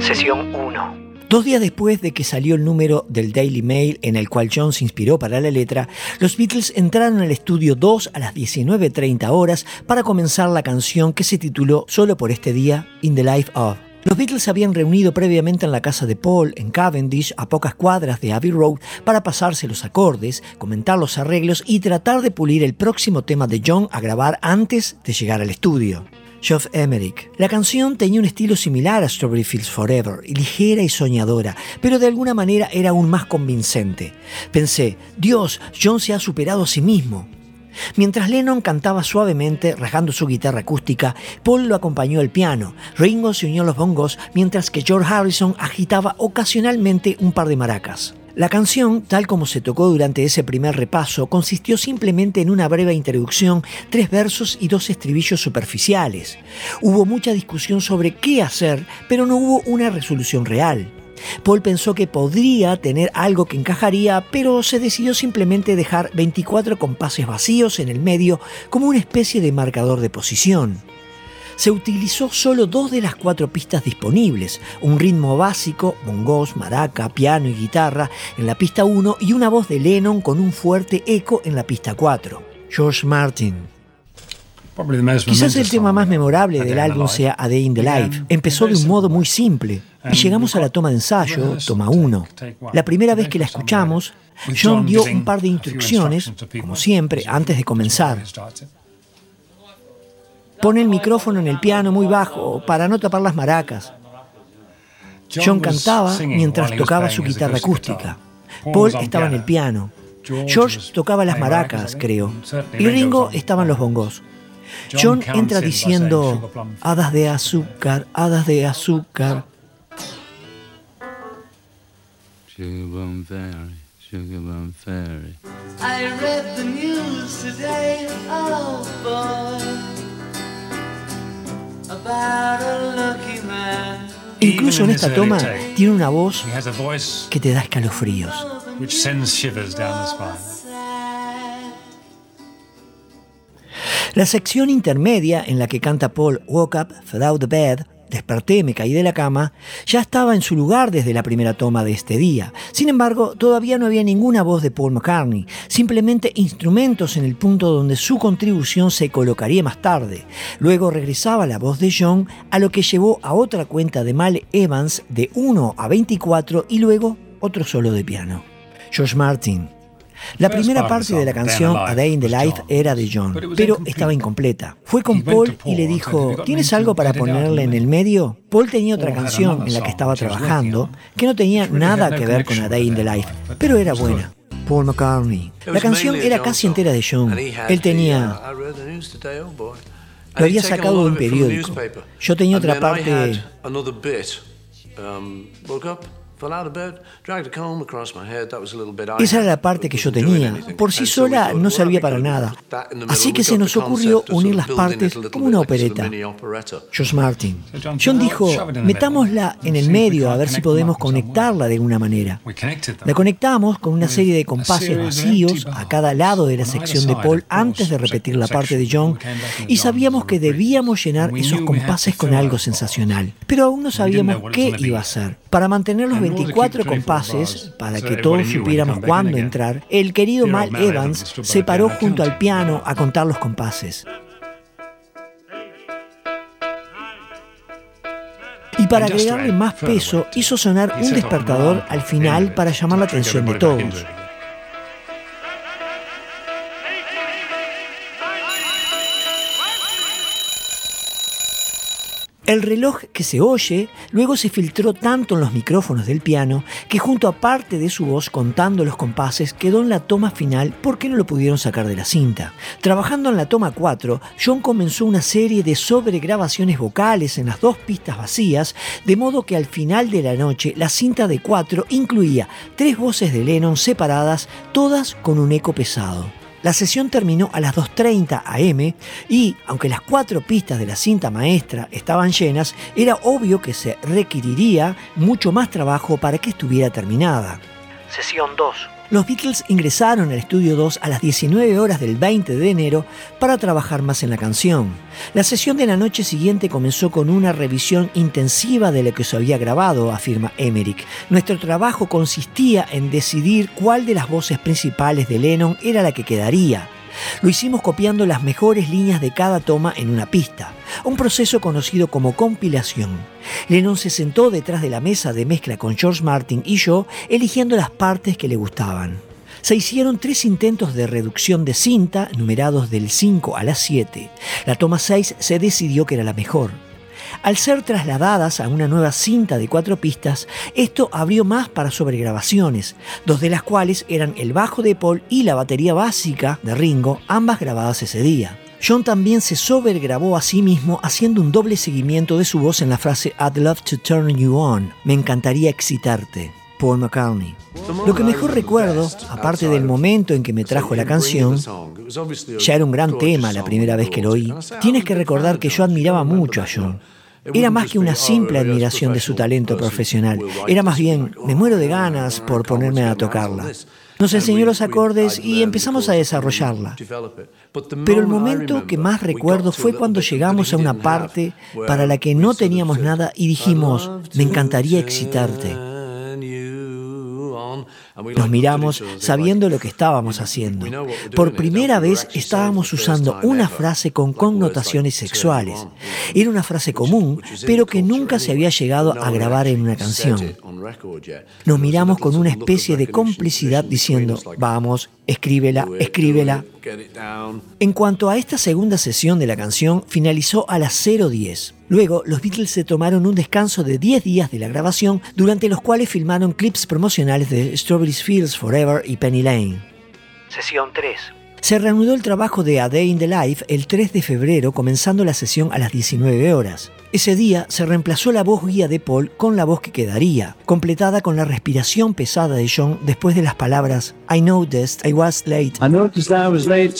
Sesión 1. Dos días después de que salió el número del Daily Mail en el cual John se inspiró para la letra, los Beatles entraron al estudio 2 a las 19.30 horas para comenzar la canción que se tituló solo por este día, In the Life of. Los Beatles se habían reunido previamente en la casa de Paul, en Cavendish, a pocas cuadras de Abbey Road, para pasarse los acordes, comentar los arreglos y tratar de pulir el próximo tema de John a grabar antes de llegar al estudio. Geoff Emerick. La canción tenía un estilo similar a Strawberry Fields Forever, ligera y soñadora, pero de alguna manera era aún más convincente. Pensé, Dios, John se ha superado a sí mismo. Mientras Lennon cantaba suavemente, rasgando su guitarra acústica, Paul lo acompañó al piano, Ringo se unió a los bongos, mientras que George Harrison agitaba ocasionalmente un par de maracas. La canción, tal como se tocó durante ese primer repaso, consistió simplemente en una breve introducción, tres versos y dos estribillos superficiales. Hubo mucha discusión sobre qué hacer, pero no hubo una resolución real. Paul pensó que podría tener algo que encajaría, pero se decidió simplemente dejar 24 compases vacíos en el medio como una especie de marcador de posición. Se utilizó solo dos de las cuatro pistas disponibles, un ritmo básico, bongos, maraca, piano y guitarra en la pista 1 y una voz de Lennon con un fuerte eco en la pista 4. George Martin. Quizás el tema más memorable del álbum sea A Day in the Life. Empezó de un modo muy simple y llegamos a la toma de ensayo, toma 1. La primera vez que la escuchamos, John dio un par de instrucciones, como siempre, antes de comenzar. Pone el micrófono en el piano muy bajo para no tapar las maracas. John cantaba mientras tocaba su guitarra acústica. Paul estaba en el piano. George tocaba las maracas, creo. Y Ringo estaba en los bongos. John entra diciendo, hadas de azúcar, hadas de azúcar. Sugar Fairy, Sugar Fairy. I read the news today, oh boy, about a lucky man. Incluso en esta toma tiene una voz que te da escalofríos. which sends shivers down the spine. La sección intermedia en la que canta Paul Woke Up, Fell Out the Bed, Desperté, me caí de la cama, ya estaba en su lugar desde la primera toma de este día. Sin embargo, todavía no había ninguna voz de Paul McCartney, simplemente instrumentos en el punto donde su contribución se colocaría más tarde. Luego regresaba la voz de John, a lo que llevó a otra cuenta de Mal Evans de 1 a 24 y luego otro solo de piano. George Martin. La primera parte de la canción A Day in the Life era de John, pero estaba incompleta. Fue con Paul y le dijo, ¿tienes algo para ponerle en el medio? Paul tenía otra canción en la que estaba trabajando que no tenía nada que ver con A Day in the Life, pero era buena. Paul McCartney. La canción era casi entera de John. Él tenía... Lo había sacado de un periódico. Yo tenía otra parte... Esa era la parte que yo tenía. Por sí sola no servía para nada. Así que se nos ocurrió unir las partes como una opereta. George Martin. John dijo, metámosla en el medio a ver si podemos conectarla de alguna manera. La conectamos con una serie de compases vacíos a cada lado de la sección de Paul antes de repetir la parte de John y sabíamos que debíamos llenar esos compases con algo sensacional. Pero aún no sabíamos qué iba a ser. Para mantener los 24 compases, para que todos supiéramos cuándo entrar, el querido Mal Evans se paró junto al piano a contar los compases. Y para agregarle más peso, hizo sonar un despertador al final para llamar la atención de todos. El reloj que se oye luego se filtró tanto en los micrófonos del piano que junto a parte de su voz contando los compases quedó en la toma final porque no lo pudieron sacar de la cinta. Trabajando en la toma 4, John comenzó una serie de sobregrabaciones vocales en las dos pistas vacías, de modo que al final de la noche la cinta de 4 incluía tres voces de Lennon separadas, todas con un eco pesado. La sesión terminó a las 2.30 am y, aunque las cuatro pistas de la cinta maestra estaban llenas, era obvio que se requeriría mucho más trabajo para que estuviera terminada. Sesión 2. Los Beatles ingresaron al estudio 2 a las 19 horas del 20 de enero para trabajar más en la canción. La sesión de la noche siguiente comenzó con una revisión intensiva de lo que se había grabado, afirma Emmerich. Nuestro trabajo consistía en decidir cuál de las voces principales de Lennon era la que quedaría. Lo hicimos copiando las mejores líneas de cada toma en una pista, un proceso conocido como compilación. Lennon se sentó detrás de la mesa de mezcla con George Martin y yo, eligiendo las partes que le gustaban. Se hicieron tres intentos de reducción de cinta, numerados del 5 a la 7. La toma 6 se decidió que era la mejor. Al ser trasladadas a una nueva cinta de cuatro pistas, esto abrió más para sobregrabaciones, dos de las cuales eran el bajo de Paul y la batería básica de Ringo, ambas grabadas ese día. John también se sobregrabó a sí mismo haciendo un doble seguimiento de su voz en la frase I'd love to turn you on, me encantaría excitarte. Paul McCartney. Lo que mejor recuerdo, aparte del momento en que me trajo la canción, ya era un gran tema la primera vez que lo oí, tienes que recordar que yo admiraba mucho a John. Era más que una simple admiración de su talento profesional, era más bien, me muero de ganas por ponerme a tocarla. Nos enseñó los acordes y empezamos a desarrollarla. Pero el momento que más recuerdo fue cuando llegamos a una parte para la que no teníamos nada y dijimos, me encantaría excitarte. Nos miramos sabiendo lo que estábamos haciendo. Por primera vez estábamos usando una frase con connotaciones sexuales. Era una frase común, pero que nunca se había llegado a grabar en una canción. Nos miramos con una especie de complicidad diciendo, vamos, escríbela, escríbela. En cuanto a esta segunda sesión de la canción, finalizó a las 0.10. Luego, los Beatles se tomaron un descanso de 10 días de la grabación, durante los cuales filmaron clips promocionales de Strawberry Fields Forever y Penny Lane. Sesión 3. Se reanudó el trabajo de A Day in the Life el 3 de febrero, comenzando la sesión a las 19 horas. Ese día se reemplazó la voz guía de Paul con la voz que quedaría, completada con la respiración pesada de John después de las palabras I noticed I was late. I noticed I was late.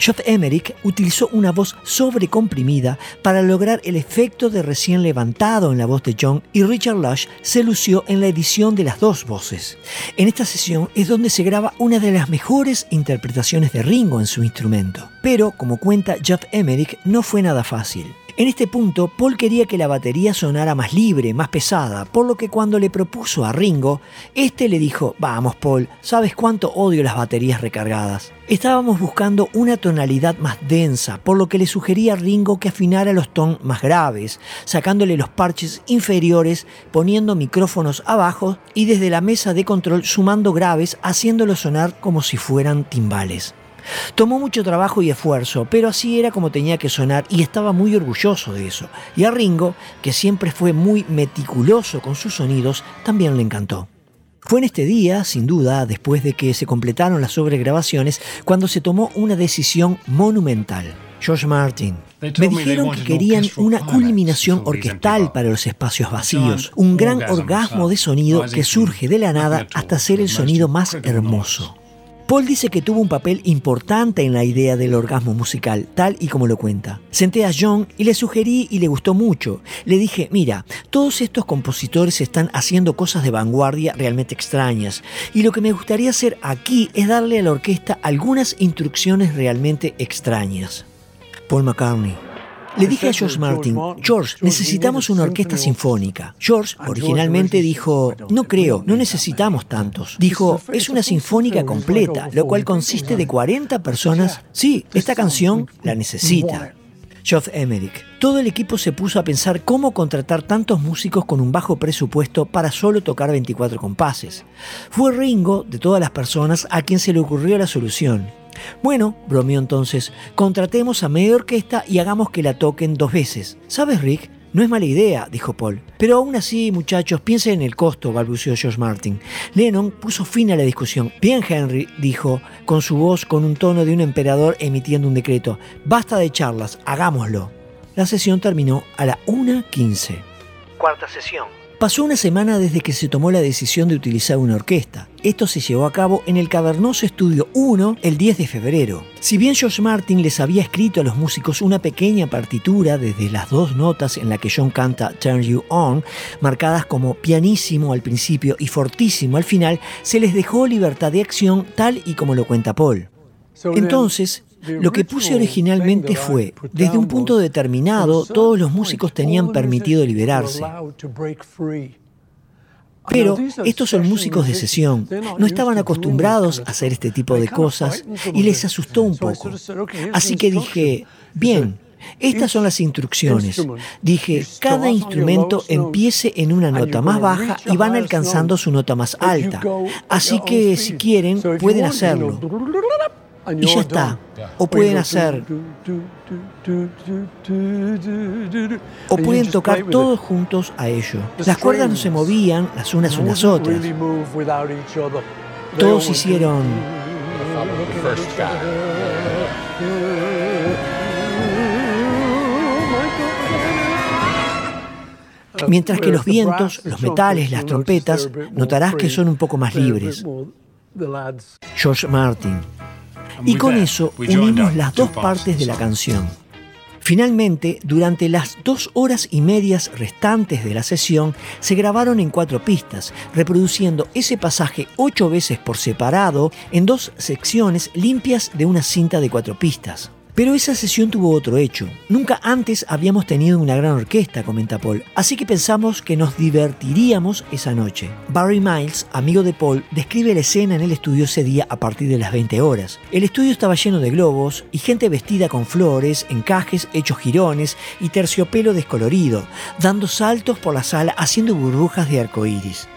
Geoff Emerick utilizó una voz sobrecomprimida para lograr el efecto de recién levantado en la voz de John y Richard Lush se lució en la edición de las dos voces. En esta sesión es donde se graba una de las mejores interpretaciones de Ringo en su instrumento. Pero, como cuenta Geoff Emerick, no fue nada fácil. En este punto, Paul quería que la batería sonara más libre, más pesada, por lo que cuando le propuso a Ringo, este le dijo, vamos Paul, ¿sabes cuánto odio las baterías recargadas? Estábamos buscando una tonalidad más densa, por lo que le sugería a Ringo que afinara los tonos más graves, sacándole los parches inferiores, poniendo micrófonos abajo y desde la mesa de control sumando graves, haciéndolo sonar como si fueran timbales. Tomó mucho trabajo y esfuerzo, pero así era como tenía que sonar y estaba muy orgulloso de eso. Y a Ringo, que siempre fue muy meticuloso con sus sonidos, también le encantó. Fue en este día, sin duda, después de que se completaron las sobregrabaciones, cuando se tomó una decisión monumental. George Martin. Me dijeron que querían una culminación orquestal para los espacios vacíos, un gran orgasmo de sonido que surge de la nada hasta ser el sonido más hermoso. Paul dice que tuvo un papel importante en la idea del orgasmo musical, tal y como lo cuenta. Senté a John y le sugerí y le gustó mucho. Le dije, mira, todos estos compositores están haciendo cosas de vanguardia realmente extrañas, y lo que me gustaría hacer aquí es darle a la orquesta algunas instrucciones realmente extrañas. Paul McCartney. Le dije a George Martin, George, necesitamos una orquesta sinfónica. George originalmente dijo, no creo, no necesitamos tantos. Dijo, es una sinfónica completa, lo cual consiste de 40 personas. Sí, esta canción la necesita. Geoff Emerick. Todo el equipo se puso a pensar cómo contratar tantos músicos con un bajo presupuesto para solo tocar 24 compases. Fue Ringo, de todas las personas, a quien se le ocurrió la solución. Bueno, bromeó entonces, contratemos a media orquesta y hagamos que la toquen dos veces. ¿Sabes, Rick? No es mala idea, dijo Paul. Pero aún así, muchachos, piensen en el costo, balbuceó George Martin. Lennon puso fin a la discusión. Bien, Henry, dijo, con su voz con un tono de un emperador emitiendo un decreto. Basta de charlas, hagámoslo. La sesión terminó a la 1.15. Cuarta sesión. Pasó una semana desde que se tomó la decisión de utilizar una orquesta. Esto se llevó a cabo en el cavernoso estudio 1 el 10 de febrero. Si bien George Martin les había escrito a los músicos una pequeña partitura desde las dos notas en la que John canta Turn You On, marcadas como pianísimo al principio y fortísimo al final, se les dejó libertad de acción tal y como lo cuenta Paul. Entonces, lo que puse originalmente fue, desde un punto determinado, todos los músicos tenían permitido liberarse. Pero estos son músicos de sesión, no estaban acostumbrados a hacer este tipo de cosas y les asustó un poco. Así que dije, bien, estas son las instrucciones. Dije, cada instrumento empiece en una nota más baja y van alcanzando su nota más alta. Así que si quieren, pueden hacerlo y ya está. O pueden hacer. O pueden tocar todos juntos a ello. Las cuerdas no se movían las unas son las otras. Todos hicieron. Mientras que los vientos, los metales, las trompetas, notarás que son un poco más libres. George Martin. Y con eso unimos las dos partes de la canción. Finalmente, durante las dos horas y medias restantes de la sesión, se grabaron en cuatro pistas, reproduciendo ese pasaje ocho veces por separado en dos secciones limpias de una cinta de cuatro pistas. Pero esa sesión tuvo otro hecho. Nunca antes habíamos tenido una gran orquesta, comenta Paul, así que pensamos que nos divertiríamos esa noche. Barry Miles, amigo de Paul, describe la escena en el estudio ese día a partir de las 20 horas. El estudio estaba lleno de globos y gente vestida con flores, encajes hechos jirones y terciopelo descolorido, dando saltos por la sala haciendo burbujas de arcoíris.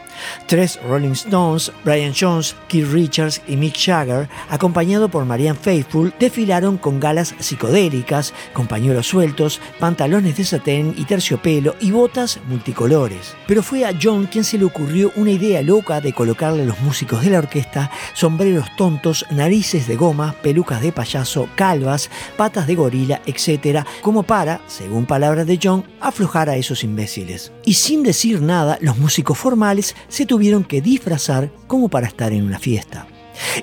Tres Rolling Stones, Brian Jones, Keith Richards y Mick Jagger, acompañado por Marianne Faithfull, desfilaron con galas psicodélicas, con pañuelos sueltos, pantalones de satén y terciopelo y botas multicolores. Pero fue a John quien se le ocurrió una idea loca de colocarle a los músicos de la orquesta sombreros tontos, narices de goma, pelucas de payaso, calvas, patas de gorila, etc., como para, según palabras de John, aflojar a esos imbéciles. Y sin decir nada, los músicos formales se tuvieron que disfrazar como para estar en una fiesta.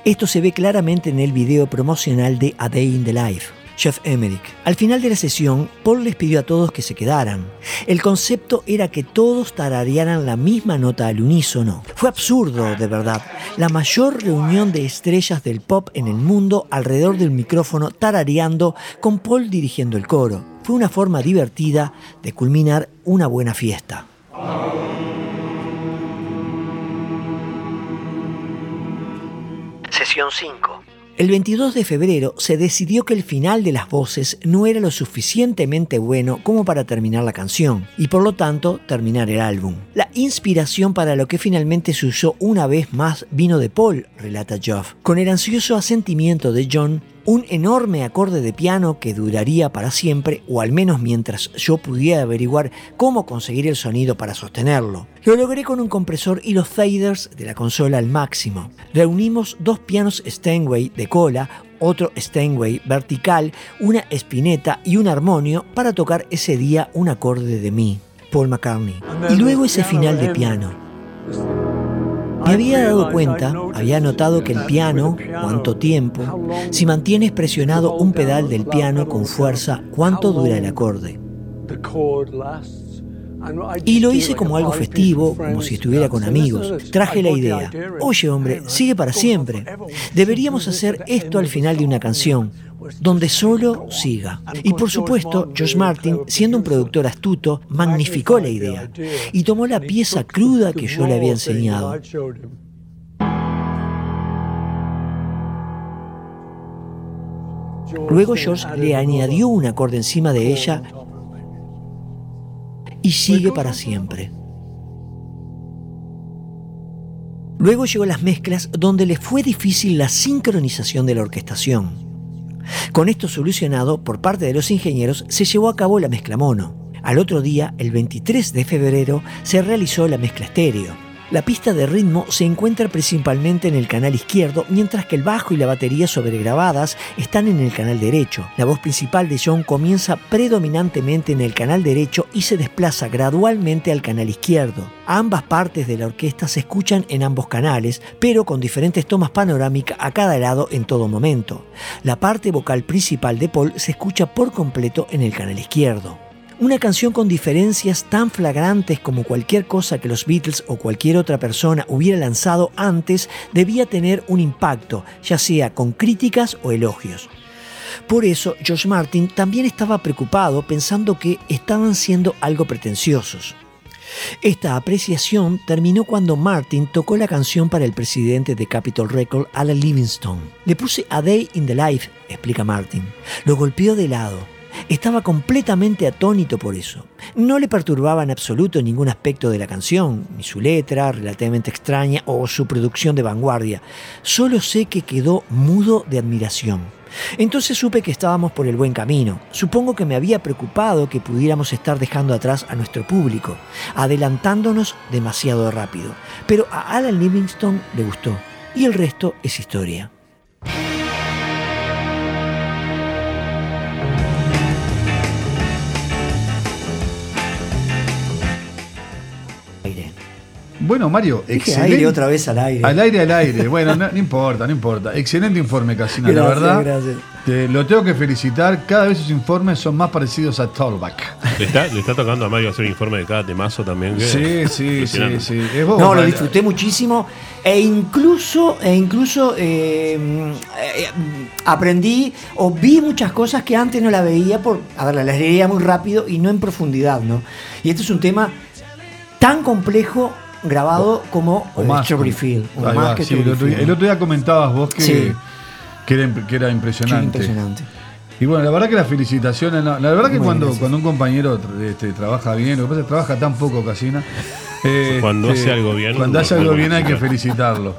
Esto se ve claramente en el video promocional de A Day in the Life. Jeff Emerick. Al final de la sesión, Paul les pidió a todos que se quedaran. El concepto era que todos tararearan la misma nota al unísono. Fue absurdo, de verdad. La mayor reunión de estrellas del pop en el mundo alrededor del micrófono tarareando con Paul dirigiendo el coro. Fue una forma divertida de culminar una buena fiesta. Sesión 5. El 22 de febrero se decidió que el final de las voces no era lo suficientemente bueno como para terminar la canción y por lo tanto terminar el álbum. La inspiración para lo que finalmente se usó una vez más vino de Paul, relata Geoff, con el ansioso asentimiento de John un enorme acorde de piano que duraría para siempre, o al menos mientras yo pudiera averiguar cómo conseguir el sonido para sostenerlo. Lo logré con un compresor y los faders de la consola al máximo. Reunimos dos pianos Steinway de cola, otro Steinway vertical, una espineta y un armonio para tocar ese día un acorde de mí, Paul McCartney. Y luego ese final de piano. Me había dado cuenta, había notado que el piano, cuánto tiempo, si mantienes presionado un pedal del piano con fuerza, cuánto dura el acorde. Y lo hice como algo festivo, como si estuviera con amigos. Traje la idea. Oye, hombre, sigue para siempre. Deberíamos hacer esto al final de una canción, donde solo siga. Y por supuesto, Josh Martin, siendo un productor astuto, magnificó la idea y tomó la pieza cruda que yo le había enseñado. Luego George le añadió un acorde encima de ella y sigue para siempre. Luego llegó las mezclas donde le fue difícil la sincronización de la orquestación. Con esto solucionado por parte de los ingenieros se llevó a cabo la mezcla mono. Al otro día, el 23 de febrero, se realizó la mezcla estéreo. La pista de ritmo se encuentra principalmente en el canal izquierdo, mientras que el bajo y la batería sobregrabadas están en el canal derecho. La voz principal de John comienza predominantemente en el canal derecho y se desplaza gradualmente al canal izquierdo. Ambas partes de la orquesta se escuchan en ambos canales, pero con diferentes tomas panorámicas a cada lado en todo momento. La parte vocal principal de Paul se escucha por completo en el canal izquierdo. Una canción con diferencias tan flagrantes como cualquier cosa que los Beatles o cualquier otra persona hubiera lanzado antes debía tener un impacto, ya sea con críticas o elogios. Por eso, George Martin también estaba preocupado pensando que estaban siendo algo pretenciosos. Esta apreciación terminó cuando Martin tocó la canción para el presidente de Capitol Record, Alan Livingston. Le puse A Day in the Life, explica Martin. Lo golpeó de lado. Estaba completamente atónito por eso. No le perturbaba en absoluto ningún aspecto de la canción, ni su letra, relativamente extraña, o su producción de vanguardia. Solo sé que quedó mudo de admiración. Entonces supe que estábamos por el buen camino. Supongo que me había preocupado que pudiéramos estar dejando atrás a nuestro público, adelantándonos demasiado rápido. Pero a Alan Livingston le gustó. Y el resto es historia. Bueno, Mario, Dije excelente. aire otra vez al aire. Al aire, al aire. Bueno, no, no importa, no importa. Excelente informe, Casina, la verdad. gracias. Te- lo tengo que felicitar. Cada vez sus informes son más parecidos a Tollback. Le está, le está tocando a Mario hacer un informe de cada temazo también. Sí, sí, sí, sí. Es vos, No, lo disfruté muchísimo e incluso, e incluso eh, eh, aprendí o vi muchas cosas que antes no la veía por, a ver, las leía muy rápido y no en profundidad, ¿no? Y este es un tema tan complejo grabado como O más. Strawberry Field, o Ahí más va, que sí, el, otro día, el otro día comentabas vos que, Sí. que, era, imp- que era impresionante. Sí, impresionante. Y bueno, la verdad que las felicitaciones, no, la verdad que Muy cuando, gracias. cuando un compañero este, trabaja bien, lo que pasa es que trabaja tan poco Casina. eh, Cuando este, hace algo bien, Cuando hace algo bien hay que felicitarlo.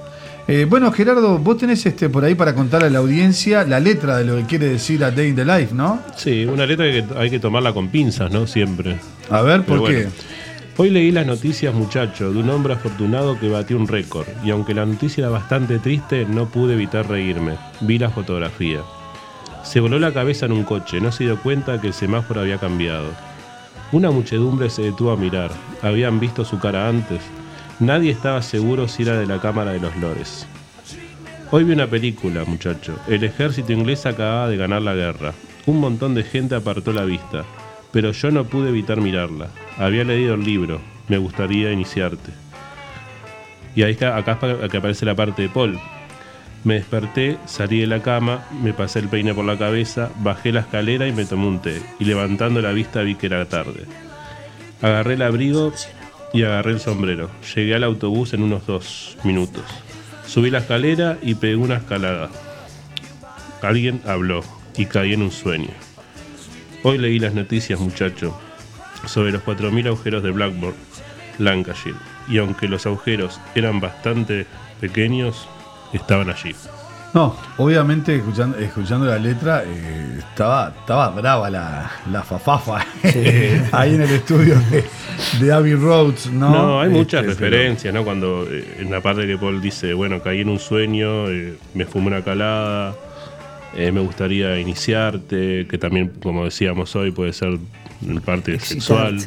Eh, bueno, Gerardo, vos tenés este por ahí para contar a la audiencia la letra de lo que quiere decir a Day in the Life, ¿no? Sí, una letra que hay que tomarla con pinzas, ¿no? Siempre. A ver, ¿por Pero qué? bueno. Hoy leí las noticias, muchacho, de un hombre afortunado que batió un récord. Y aunque la noticia era bastante triste, no pude evitar reírme. Vi la fotografía. Se voló la cabeza en un coche, no se dio cuenta que el semáforo había cambiado. Una muchedumbre se detuvo a mirar. Habían visto su cara antes. Nadie estaba seguro si era de la Cámara de los Lores. Hoy vi una película, muchacho. El ejército inglés acababa de ganar la guerra. Un montón de gente apartó la vista, pero yo no pude evitar mirarla. Había leído el libro. Me gustaría iniciarte. Y ahí está, acá es que aparece la parte de Paul. Me desperté, salí de la cama, me pasé el peine por la cabeza, bajé la escalera y me tomé un té. Y levantando la vista vi que era tarde. Agarré el abrigo y agarré el sombrero. Llegué al autobús en unos dos minutos. Subí la escalera y pegué una escalada. Alguien habló y caí en un sueño. Hoy leí las noticias, muchacho, sobre los 4.000 agujeros de Blackboard, Lancashire. Y aunque los agujeros eran bastante pequeños, estaban allí. No, obviamente escuchando, escuchando la letra eh, estaba, estaba brava la, la fafafa ahí en el estudio de, de Abbey Roads, ¿no? No, hay muchas Este, referencias, ¿no? Cuando eh, en la parte que Paul dice, bueno, caí en un sueño, eh, me fumé una calada, eh, me gustaría iniciarte, que también, como decíamos hoy, puede ser parte sexual.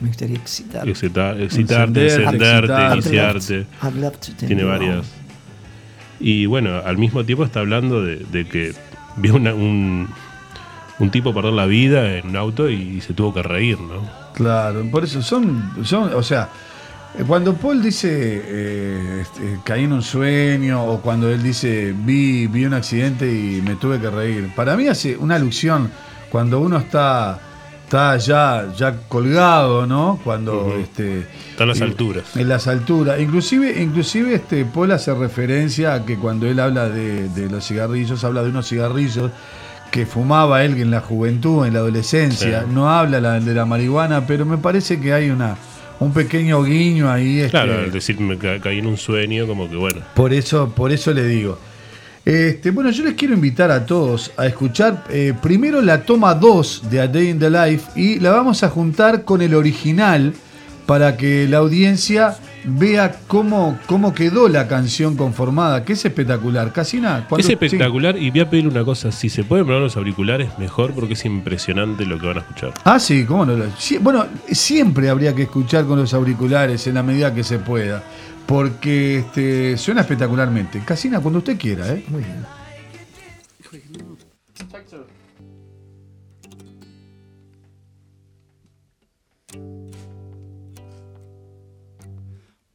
Me gustaría excitar. Excitar, excitarte, Encenderte, iniciarte. I'd love to turn Tiene varias. Y bueno, al mismo tiempo está hablando de, de que vio una- un, un tipo perder la vida en un auto y se tuvo que reír, ¿no? Claro, por eso son, son o sea, cuando Paul dice eh, este, caí en un sueño o cuando él dice vi, vi un accidente y me tuve que reír, para mí hace una alusión cuando uno está, está ya, ya colgado, ¿no? Cuando este, Está en las alturas. En las alturas. Inclusive, inclusive este, Paul hace referencia a que cuando él habla de, de los cigarrillos, habla de unos cigarrillos que fumaba él en la juventud, en la adolescencia. Sí. No habla la- de la marihuana, pero me parece que hay una un pequeño guiño ahí. este, Claro, al decir me ca- caí en un sueño, como que bueno. por eso, por eso le digo. Este, bueno, yo les quiero invitar a todos a escuchar eh, primero la toma 2 de A Day in the Life y la vamos a juntar con el original para que la audiencia vea cómo, cómo quedó la canción conformada, que es espectacular. Casi nada. Es espectacular y voy a pedir una cosa, si se pueden poner los auriculares, mejor porque es impresionante lo que van a escuchar. Ah, sí, cómo no. Sí, bueno, siempre habría que escuchar con los auriculares en la medida que se pueda, porque este, suena espectacularmente. Casina, cuando usted quiera, ¿eh? Muy bien.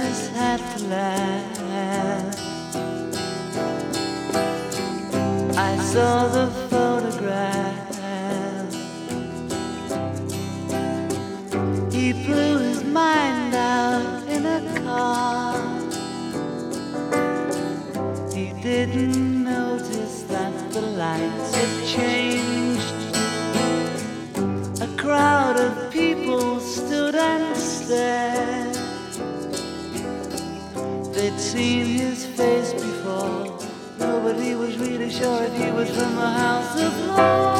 Had to laugh. I saw the photograph. He blew his mind out in a car. He didn't notice that the lights had changed. A crowd of people stood and stared. They'd seen his face before. Nobody was really sure if he was from the house of law.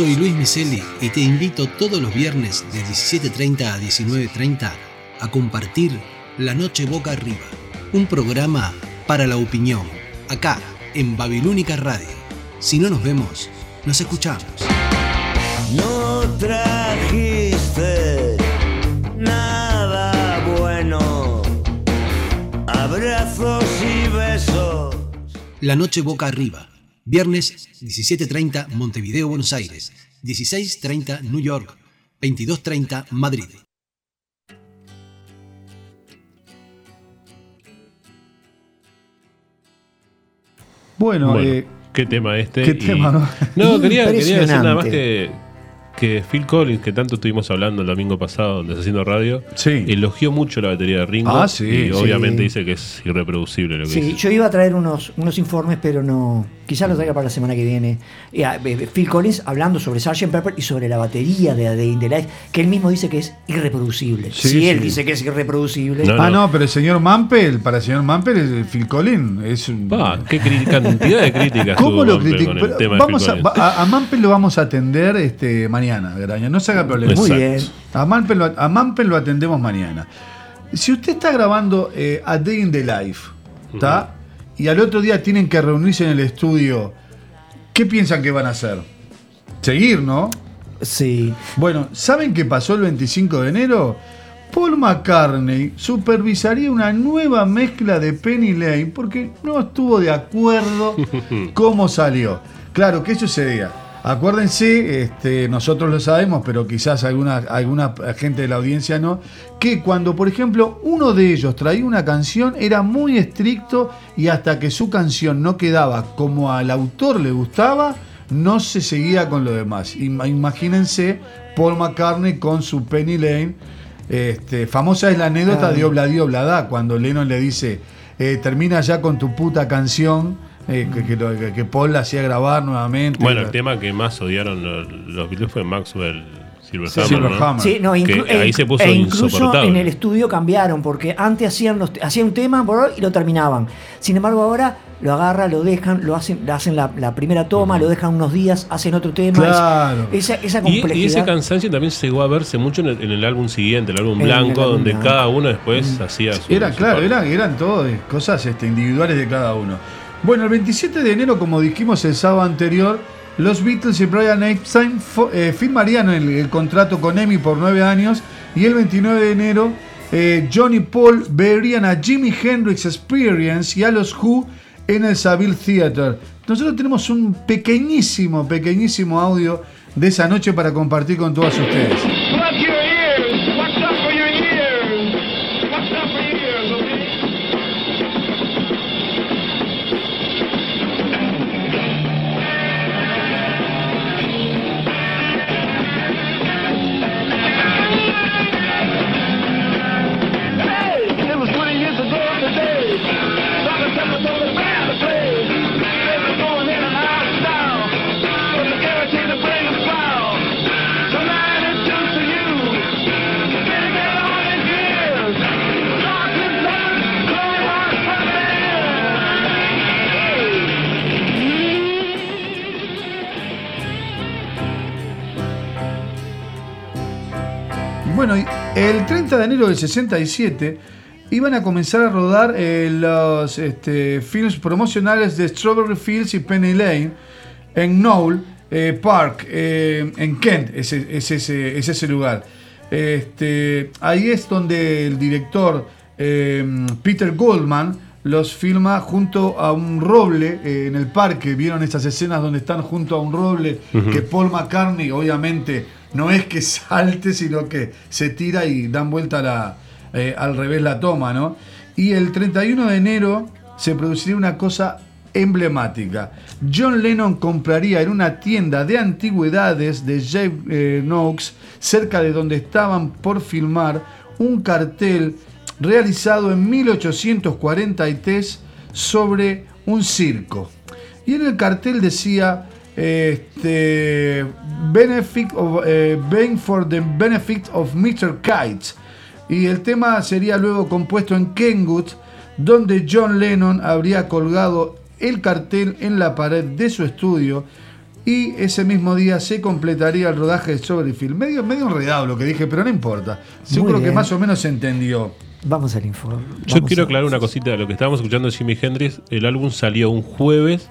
Soy Luis Miseli y te invito todos los viernes de 17.30 a 19.30 a compartir La Noche Boca Arriba, un programa para la opinión, acá en Babilónica Radio. Si no nos vemos, nos escuchamos. No trajiste nada bueno. Abrazos y besos. La Noche Boca Arriba, viernes 17.30 Montevideo, Buenos Aires, 16.30 New York, 22.30 Madrid. Bueno, Bueno, eh, qué tema este. qué y- tema, ¿no? No, quería, quería decir nada más que, que Phil Collins, que tanto estuvimos hablando el domingo pasado donde haciendo radio, elogió mucho la batería de Ringo. Ah, sí, y sí. obviamente dice que es irreproducible lo que Sí, dice. yo iba a traer unos, unos informes, pero no. Quizás los traiga para la semana que viene. Y, ah, eh, Phil Collins hablando sobre Sgt. Pepper y sobre la batería de Day in the Life, que él mismo dice que es irreproducible. Sí, si él dice que es irreproducible. ah, no. pero el señor Mampel, para el señor Mampel, el Phil Collins es un. qué cri- cantidad de críticas ¿Cómo lo de Vamos a, a, a Mampel lo vamos a atender este, mañana, Graña. No se haga problema. Muy bien. A Mampel, lo, a Mampel lo atendemos mañana. Si usted está grabando eh, A Day in the Life, ¿está? Y al otro día tienen que reunirse en el estudio, ¿qué piensan que van a hacer? Seguir, ¿no? Sí. Bueno, ¿saben qué pasó el 25 de enero? Paul McCartney supervisaría una nueva mezcla de Penny Lane porque no estuvo de acuerdo cómo salió. Claro, ¿qué sucedía? Acuérdense, este, nosotros lo sabemos, pero quizás alguna, alguna gente de la audiencia no, que cuando, por ejemplo, uno de ellos traía una canción, era muy estricto y hasta que su canción no quedaba como al autor le gustaba, no se seguía con lo demás. Ima- Imagínense Paul McCartney con su Penny Lane. Este, famosa es la anécdota de Obladi Oblada, cuando Lennon le dice, eh, termina ya con tu puta canción, eh, que, que que- que Paul la hacía grabar nuevamente. Bueno, el tema que más odiaron los, los Beatles fue Maxwell Silverhammer. Silverhammer. ¿no? Sí, no, Que ahí e- se puso e incluso en el estudio cambiaron, porque antes hacían, los, hacían un tema por- y lo terminaban. Sin embargo, ahora lo agarran, lo dejan, lo hacen, hacen la, la primera toma, lo dejan unos días, hacen otro tema. Claro. Es- esa, esa Y, y complejidad. ese cansancio también llegó a verse mucho en el, en el álbum siguiente, el álbum En el blanco, álbum donde blanco. cada uno después hacía su. Era su claro, eran todo eh, cosas este, individuales de cada uno. Bueno, el 27 de enero, como dijimos el sábado anterior, los Beatles y Brian Epstein eh, firmarían el, contrato con EMI por nueve años y el 29 de enero eh, John y Paul verían a Jimi Hendrix Experience y a los Who en el Savile Theater. Nosotros tenemos un pequeñísimo, pequeñísimo audio de esa noche para compartir con todos ustedes. El 30 de enero del 67 iban a comenzar a rodar eh, los este, films promocionales de Strawberry Fields y Penny Lane en Knoll eh, Park, eh, en Kent, es, es ese, es ese lugar. Este, ahí es donde el director Peter Goldman los filma junto a un roble en el parque. ¿Vieron estas escenas donde están junto a un roble? Que Paul McCartney, obviamente, no es que salte, sino que se tira y dan vuelta la, eh, al revés la toma, ¿no? Y el 31 de enero se produciría una cosa emblemática. John Lennon compraría en una tienda de antigüedades de Jay eh, Knox, cerca de donde estaban por filmar, un cartel realizado en 1843 sobre un circo. Y en el cartel decía este, benefit of, eh, Bang for the benefit of Mr. Kites. Y el tema sería luego compuesto en Kenwood, donde John Lennon habría colgado el cartel en la pared de su estudio y ese mismo día se completaría el rodaje de Soberfield. Medio, medio enredado lo que dije, pero no importa. Creo que más o menos se entendió. Vamos al informe. Yo quiero aclarar una cosita. Lo que estábamos escuchando de Jimi Hendrix, el álbum salió un jueves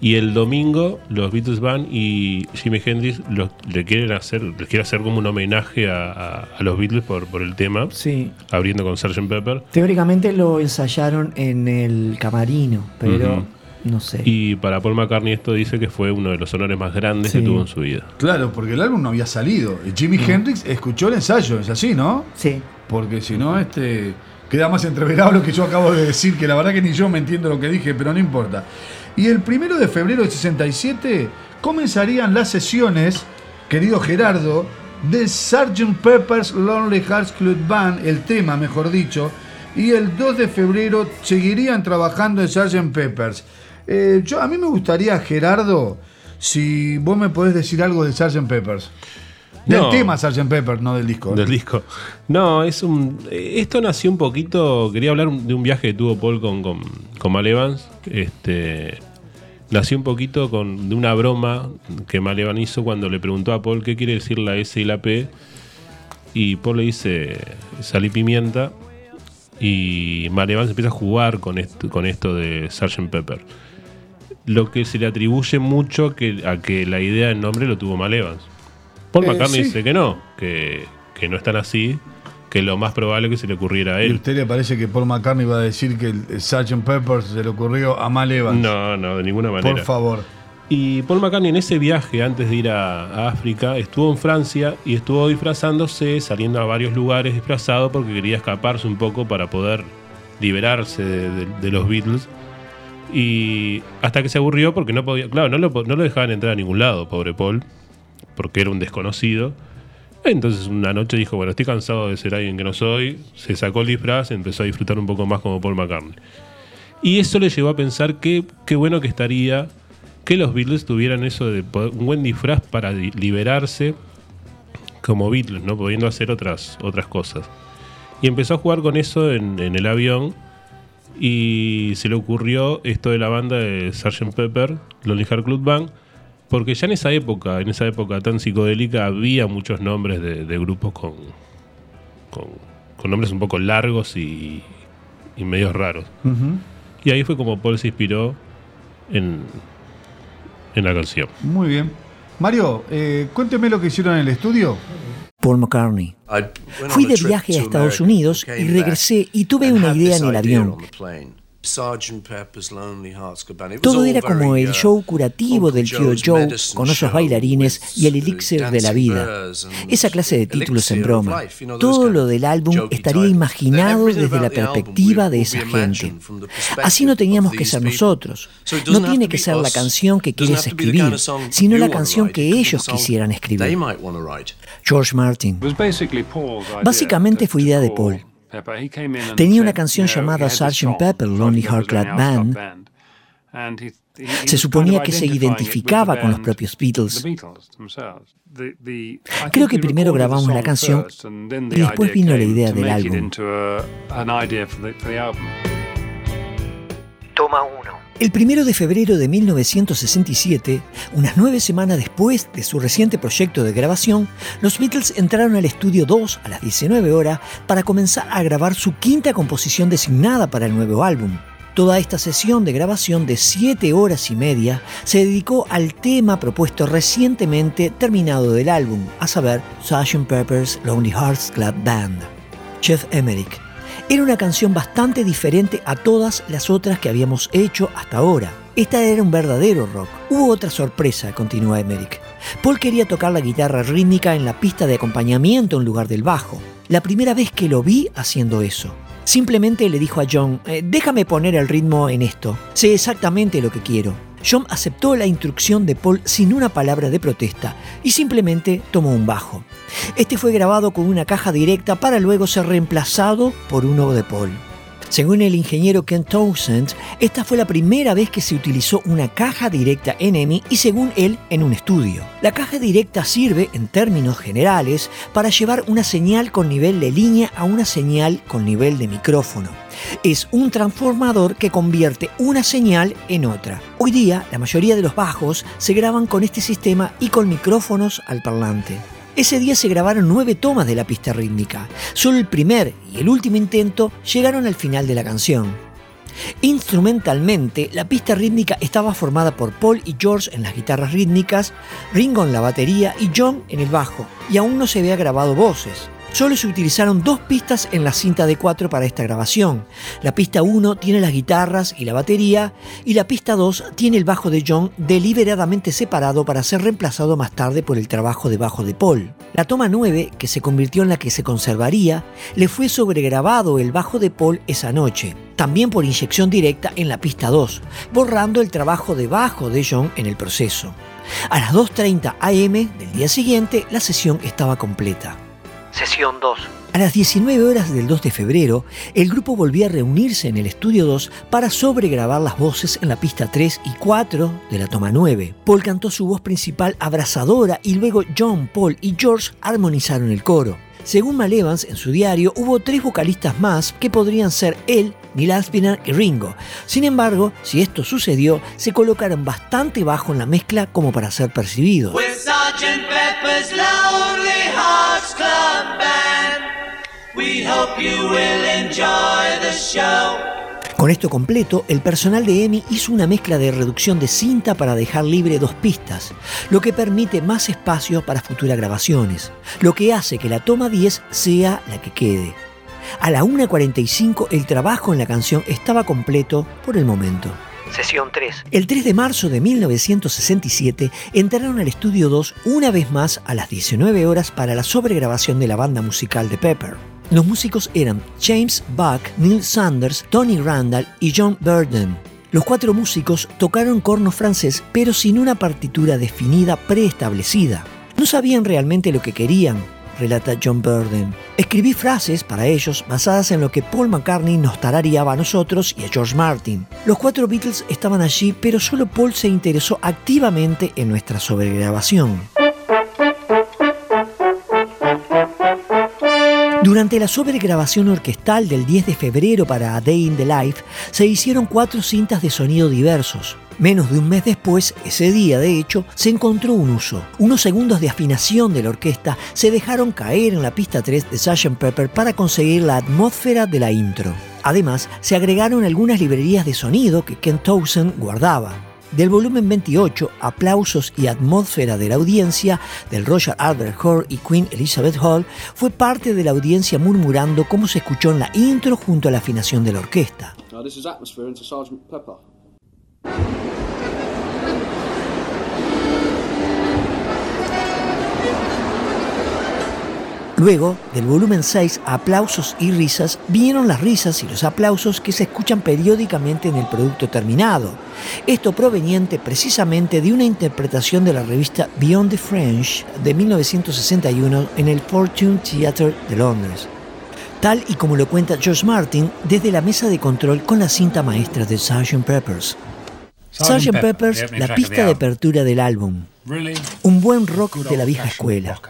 y el domingo los Beatles van y Jimi Hendrix los- le quieren hacer, le quiere hacer como un homenaje a, a- a los Beatles por, por el tema. Sí. Abriendo con Sgt. Pepper. Teóricamente lo ensayaron en el camarino, pero no sé. Y para Paul McCartney esto dice que fue uno de los honores más grandes Sí. que tuvo en su vida. Claro, porque el álbum no había salido. Y Jimi Hendrix escuchó el ensayo, es así, ¿no? Sí. Porque si no, este queda más entreverado lo que yo acabo de decir, que la verdad que ni yo me entiendo lo que dije, pero no importa. Y el primero de febrero de 67 comenzarían las sesiones, querido Gerardo, de Sgt. Pepper's Lonely Hearts Club Band, el tema, mejor dicho, y el 2 de febrero seguirían trabajando en Sgt. Pepper's. Eh, yo, a mí me gustaría, Gerardo, si vos me podés decir algo de Sgt. Pepper's. Del No. tema Sgt. Pepper, no del disco. Del disco. No, es un. Esto nació un poquito. Quería hablar de un viaje que tuvo Paul con, con, con Mal Evans. Este. Nació un poquito con, de una broma que Mal Evans hizo cuando le preguntó a Paul qué quiere decir la S y la P. Y Paul le dice sal y pimienta. Y Mal Evans empieza a jugar con esto, con esto de Sgt. Pepper. Lo que se le atribuye mucho que, a que la idea del nombre lo tuvo Mal Evans. Paul Eh, McCartney sí. dice que no, que, que no es tan así, que lo más probable que se le ocurriera a ¿Y a él. usted le parece que Paul McCartney va a decir que el Sgt. Pepper se le ocurrió a Mal Evans? No, no, de ninguna manera. Por favor. Y Paul McCartney en ese viaje, antes de ir a, a África, estuvo en Francia y estuvo disfrazándose, saliendo a varios lugares disfrazado porque quería escaparse un poco para poder liberarse de, de- de los Beatles. Y hasta que se aburrió porque no podía, claro, no lo, no lo dejaban entrar a ningún lado, pobre Paul, porque era un desconocido. Entonces una noche dijo, bueno, estoy cansado de ser alguien que no soy, se sacó el disfraz, empezó a disfrutar un poco más como Paul McCartney. Y eso le llevó a pensar que qué bueno que estaría que los Beatles tuvieran eso de un buen disfraz para li- liberarse como Beatles, ¿no? Pudiendo hacer otras, otras cosas. Y empezó a jugar con eso en, en el avión y se le ocurrió esto de la banda de Sgt. Pepper, Lonely Heart Club Band, porque ya en esa época, en esa época tan psicodélica, había muchos nombres de, de grupos con, con, con nombres un poco largos y, y medios raros. Y ahí fue como Paul se inspiró en, en la canción. Muy bien. Mario, eh, cuénteme lo que hicieron en el estudio. Paul McCartney. Fui de viaje a Estados Unidos y regresé y tuve una idea en el avión. Todo era como el show curativo del tío Joe con esos bailarines y el elixir de la vida. Esa clase de títulos en broma. Todo lo del álbum estaría imaginado desde la perspectiva de esa gente. Así no teníamos que ser nosotros. No tiene que ser la canción que quieres escribir, sino la canción que ellos quisieran escribir. George Martin. Básicamente fue idea de Paul. Tenía una canción llamada Sgt. Pepper Lonely Heart Club Band. Se suponía que se identificaba con los propios Beatles. Creo que primero grabamos la canción y después vino la idea del álbum. Toma uno. El primero de febrero de 1967, unas nueve semanas después de su reciente proyecto de grabación, los Beatles entraron al estudio 2 a las 19 horas para comenzar a grabar su quinta composición designada para el nuevo álbum. Toda esta sesión de grabación de 7 horas y media se dedicó al tema propuesto recientemente terminado del álbum, a saber, Sgt. Pepper's Lonely Hearts Club Band. Jeff Emerick. Era una canción bastante diferente a todas las otras que habíamos hecho hasta ahora. Esta era un verdadero rock. Hubo otra sorpresa, continúa Emerick. Paul quería tocar la guitarra rítmica en la pista de acompañamiento en lugar del bajo. La primera vez que lo vi haciendo eso. Simplemente le dijo a John, "Eh, déjame poner el ritmo en esto. Sé exactamente lo que quiero. John aceptó la instrucción de Paul sin una palabra de protesta y simplemente tomó un bajo. Este fue grabado con una caja directa para luego ser reemplazado por uno de Paul. Según el ingeniero Ken Townsend, esta fue la primera vez que se utilizó una caja directa en EMI y según él en un estudio. La caja directa sirve, en términos generales, para llevar una señal con nivel de línea a una señal con nivel de micrófono. Es un transformador que convierte una señal en otra. Hoy día, la mayoría de los bajos se graban con este sistema y con micrófonos al parlante. Ese día se grabaron nueve tomas de la pista rítmica. Solo el primer y el último intento llegaron al final de la canción. Instrumentalmente, la pista rítmica estaba formada por Paul y George en las guitarras rítmicas, Ringo en la batería y John en el bajo, y aún no se había grabado voces. Solo se utilizaron dos pistas en la cinta de 4 para esta grabación. La pista 1 tiene las guitarras y la batería, y la pista 2 tiene el bajo de John deliberadamente separado para ser reemplazado más tarde por el trabajo de bajo de Paul. La toma 9, que se convirtió en la que se conservaría, le fue sobregrabado el bajo de Paul esa noche, también por inyección directa en la pista 2, borrando el trabajo de bajo de John en el proceso. A las 2.30 am del día siguiente, la sesión estaba completa. Sesión 2. A las 19 horas del 2 de febrero, el grupo volvió a reunirse en el estudio 2 para sobregrabar las voces en la pista 3 y 4 de la toma 9. Paul cantó su voz principal abrazadora y luego John, Paul y George armonizaron el coro. Según Mal Evans en su diario, hubo tres vocalistas más que podrían ser él, Neil Aspinall y Ringo. Sin embargo, si esto sucedió, se colocaron bastante bajo en la mezcla como para ser percibidos. Con esto completo, el personal de EMI hizo una mezcla de reducción de cinta para dejar libre dos pistas, lo que permite más espacio para futuras grabaciones, lo que hace que la toma 10 sea la que quede. A la 1.45 el trabajo en la canción estaba completo por el momento. Sesión 3. El 3 de marzo de 1967 entraron al estudio 2 una vez más a las 19 horas para la sobregrabación de la banda musical de Pepper. Los músicos eran James Buck, Neil Sanders, Tony Randall y John Burden. Los cuatro músicos tocaron corno francés pero sin una partitura definida preestablecida. No sabían realmente lo que querían, relata John Burden. Escribí frases para ellos basadas en lo que Paul McCartney nos tarareaba a nosotros y a George Martin. Los cuatro Beatles estaban allí, pero solo Paul se interesó activamente en nuestra sobregrabación. Durante la sobregrabación orquestal del 10 de febrero para A Day in the Life, se hicieron cuatro cintas de sonido diversos. Menos de un mes después, ese día de hecho, se encontró un uso. Unos segundos de afinación de la orquesta se dejaron caer en la pista 3 de Sgt. Pepper para conseguir la atmósfera de la intro. Además, se agregaron algunas librerías de sonido que Ken Townsend guardaba. Del volumen 28, Aplausos y Atmósfera de la Audiencia, del Roger Albert Hall y Queen Elizabeth Hall, fue parte de la audiencia murmurando cómo se escuchó en la intro junto a la afinación de la orquesta. Luego, del volumen 6, Aplausos y Risas, vinieron las risas y los aplausos que se escuchan periódicamente en el producto terminado. Esto proveniente precisamente de una interpretación de la revista Beyond the French de 1961 en el Fortune Theatre de Londres. Tal y como lo cuenta George Martin desde la mesa de control con la cinta maestra de Sgt. Peppers. Sgt. Peppers, la pista de apertura del álbum. Un buen rock de la vieja escuela.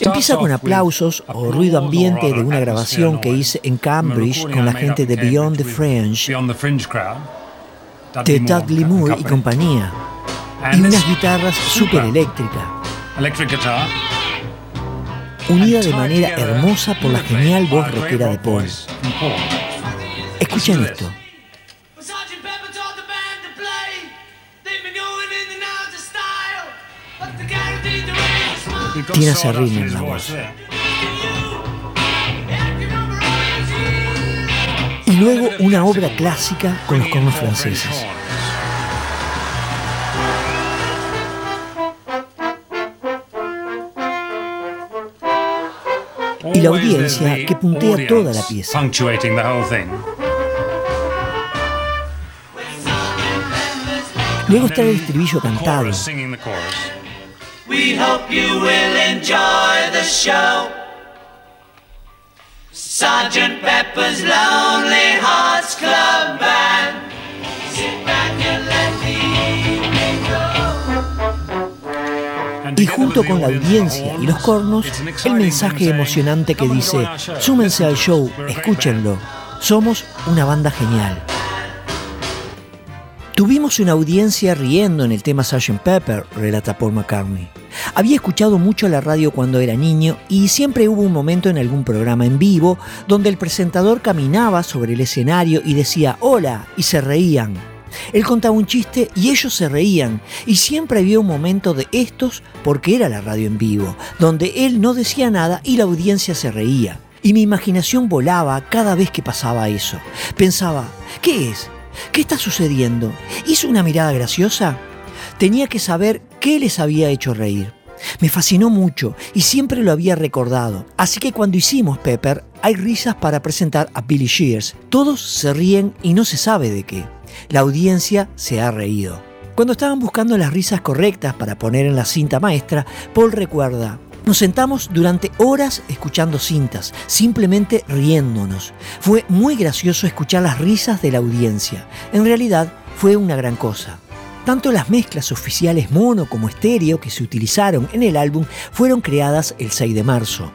Empieza con aplausos o ruido ambiente de una grabación que hice en Cambridge con la gente de Beyond the French, de Dudley Moore y compañía, y unas guitarras súper eléctricas, unida de manera hermosa por la genial voz rockera de Paul. Escuchen esto. Tina Serrini en la voz. Y luego una obra clásica con los cornos franceses. Y la audiencia que puntea toda la pieza. Luego está el estribillo cantado. We hope you will enjoy the show. Sergeant Pepper's Lonely Hearts Club Band. Y junto con la audiencia y los cornos, el mensaje emocionante que dice, súmense al show, escúchenlo, somos una banda genial. Tuvimos una audiencia riendo en el tema Sgt. Pepper, relata Paul McCartney. Había escuchado mucho la radio cuando era niño y siempre hubo un momento en algún programa en vivo donde el presentador caminaba sobre el escenario y decía hola y se reían. Él contaba un chiste y ellos se reían y siempre había un momento de estos porque era la radio en vivo, donde él no decía nada y la audiencia se reía. Y mi imaginación volaba cada vez que pasaba eso. Pensaba, ¿qué es? ¿Qué está sucediendo? ¿Hizo una mirada graciosa? Tenía que saber qué les había hecho reír. Me fascinó mucho y siempre lo había recordado. Así que cuando hicimos Pepper, hay risas para presentar a Billy Shears. Todos se ríen y no se sabe de qué. La audiencia se ha reído. Cuando estaban buscando las risas correctas para poner en la cinta maestra, Paul recuerda, nos sentamos durante horas escuchando cintas, simplemente riéndonos. Fue muy gracioso escuchar las risas de la audiencia. En realidad, fue una gran cosa. Tanto las mezclas oficiales mono como estéreo que se utilizaron en el álbum fueron creadas el 6 de marzo.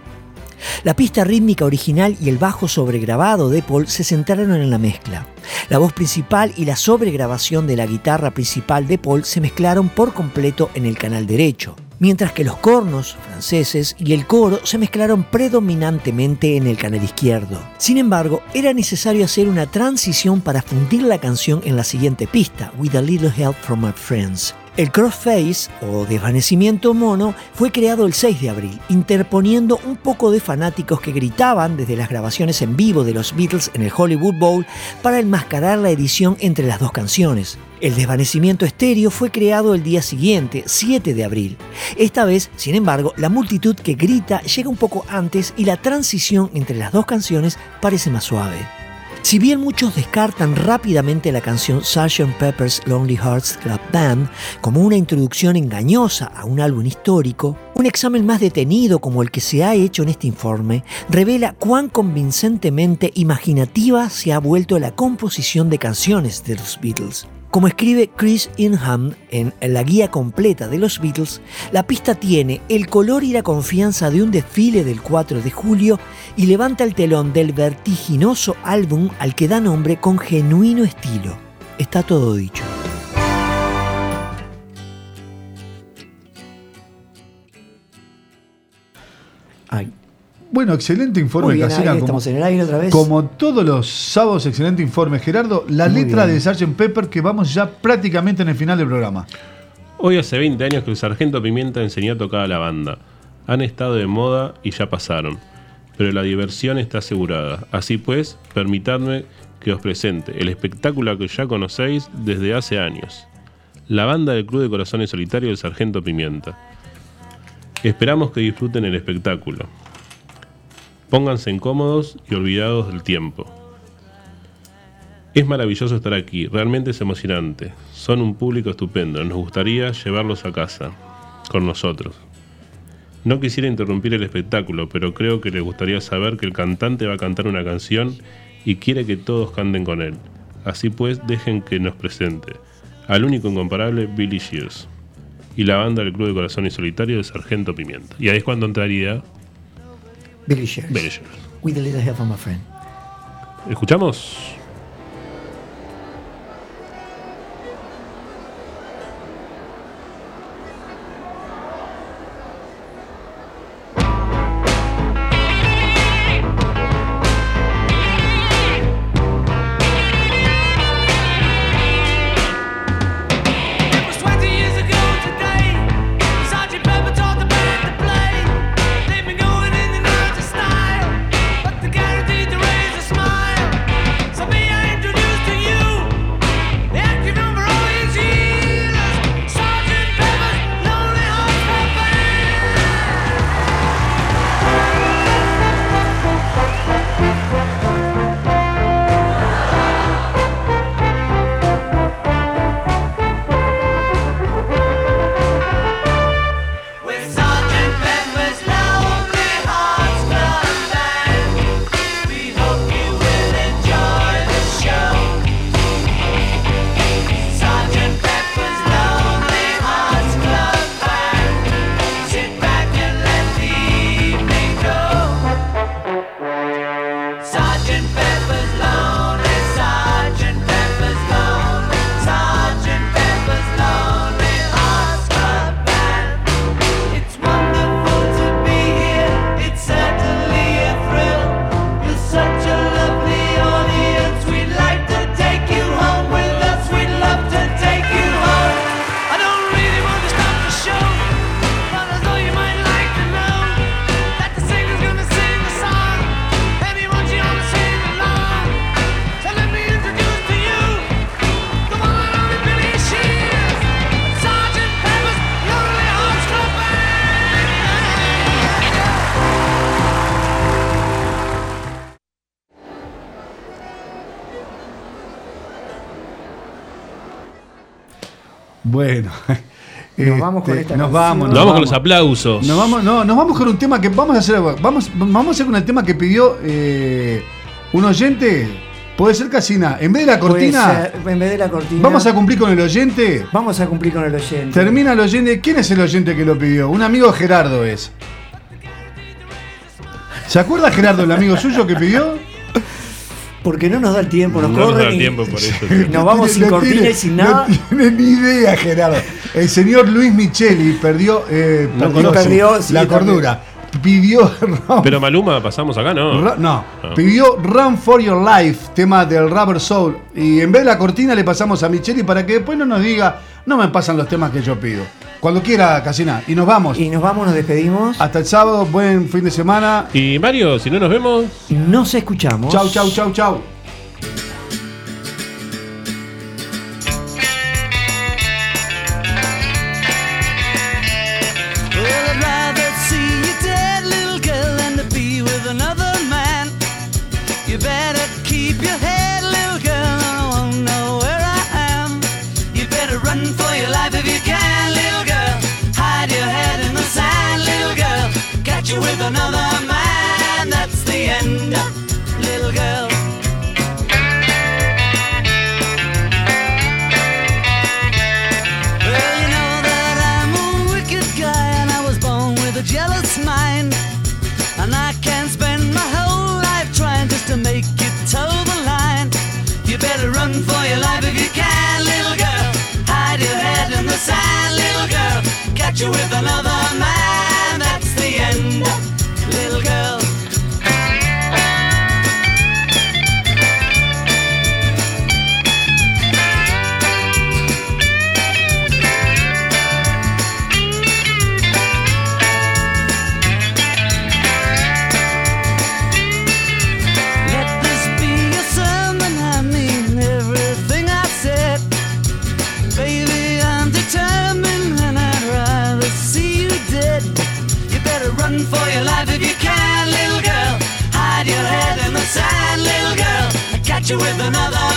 La pista rítmica original y el bajo sobregrabado de Paul se centraron en la mezcla. La voz principal y la sobregrabación de la guitarra principal de Paul se mezclaron por completo en el canal derecho, mientras que los cornos franceses y el coro se mezclaron predominantemente en el canal izquierdo. Sin embargo, era necesario hacer una transición para fundir la canción en la siguiente pista, With a Little Help from My Friends. El crossface o desvanecimiento mono fue creado el 6 de abril, interponiendo un poco de fanáticos que gritaban desde las grabaciones en vivo de los Beatles en el Hollywood Bowl para enmascarar la edición entre las dos canciones. El desvanecimiento estéreo fue creado el día siguiente, 7 de abril. Esta vez, sin embargo, la multitud que grita llega un poco antes y la transición entre las dos canciones parece más suave. Si bien muchos descartan rápidamente la canción Sgt. Pepper's Lonely Hearts Club Band como una introducción engañosa a un álbum histórico, un examen más detenido como el que se ha hecho en este informe revela cuán convincentemente imaginativa se ha vuelto la composición de canciones de los Beatles. Como escribe Chris Inham en la guía completa de los Beatles, la pista tiene el color y la confianza de un desfile del 4 de julio y levanta el telón del vertiginoso álbum al que da nombre con genuino estilo. Está todo dicho. Ay. Bueno, excelente informe, Muy bien, Casera, ahí como- estamos en el aire otra vez. Como todos los sábados, excelente informe. Gerardo, la Muy letra bien. de Sgt. Pepper que vamos ya prácticamente en el final del programa. Hoy hace 20 años que el Sargento Pimienta enseñó a tocar a la banda. Han estado de moda y ya pasaron. Pero la diversión está asegurada. Así pues, permitadme que os presente el espectáculo que ya conocéis desde hace años. La banda del Club de Corazones Solitarios del Sargento Pimienta. Esperamos que disfruten el espectáculo. Pónganse incómodos y olvidados del tiempo. Es maravilloso estar aquí, realmente es emocionante. Son un público estupendo, nos gustaría llevarlos a casa, con nosotros. No quisiera interrumpir el espectáculo, pero creo que les gustaría saber que el cantante va a cantar una canción y quiere que todos canten con él. Así pues, dejen que nos presente al único incomparable Billy Shears y la banda del Club de Corazón y Solitario de Sargento Pimienta. Y ahí es cuando entraría Billy Shears. Billy Shears. With a little help from my friend. ¿Escuchamos? Vamos con este, esta nos canción. vamos, Nos vamos con los aplausos. Nos vamos, no, nos vamos con un tema que vamos a hacer. Vamos, vamos a hacer con el tema que pidió eh, un oyente. Puede ser Casina. En vez de la cortina, ser, en vez de la cortina. vamos a cumplir con el oyente. Vamos a cumplir con el oyente. Termina el oyente. ¿Quién es el oyente que lo pidió? Un amigo Gerardo es. ¿Se acuerda Gerardo, el amigo suyo que pidió? Porque no nos da el tiempo, nos No nos da el tiempo por eso. Nos vamos sin cortina tiene- y sin nada. No tiene ni idea, Gerardo. El señor Luis Micheli perdió, eh, No perdió, conoce. Perdió, sí, la cordura. Pidió Run, Pero Maluma pasamos acá, ¿no? Ra- no, Ah. pidió Run for Your Life, tema del Rubber Soul. Y en vez de la cortina le pasamos a Micheli para que después no nos diga, no me pasan los temas que yo pido. Cuando quiera, Casina. Y nos vamos. Y nos vamos, nos despedimos. Hasta el sábado, buen fin de semana. Y Mario, si no nos vemos. Nos escuchamos. Chau, chau, chau, chau. You with another man, that's the end, little girl. Well, you know that I'm a wicked guy and I was born with a jealous mind. And I can't spend my whole life trying just to make you toe the line. You better run for your life if you can, little girl. Hide your head in the sand, little girl. Catch you with another man, the you with another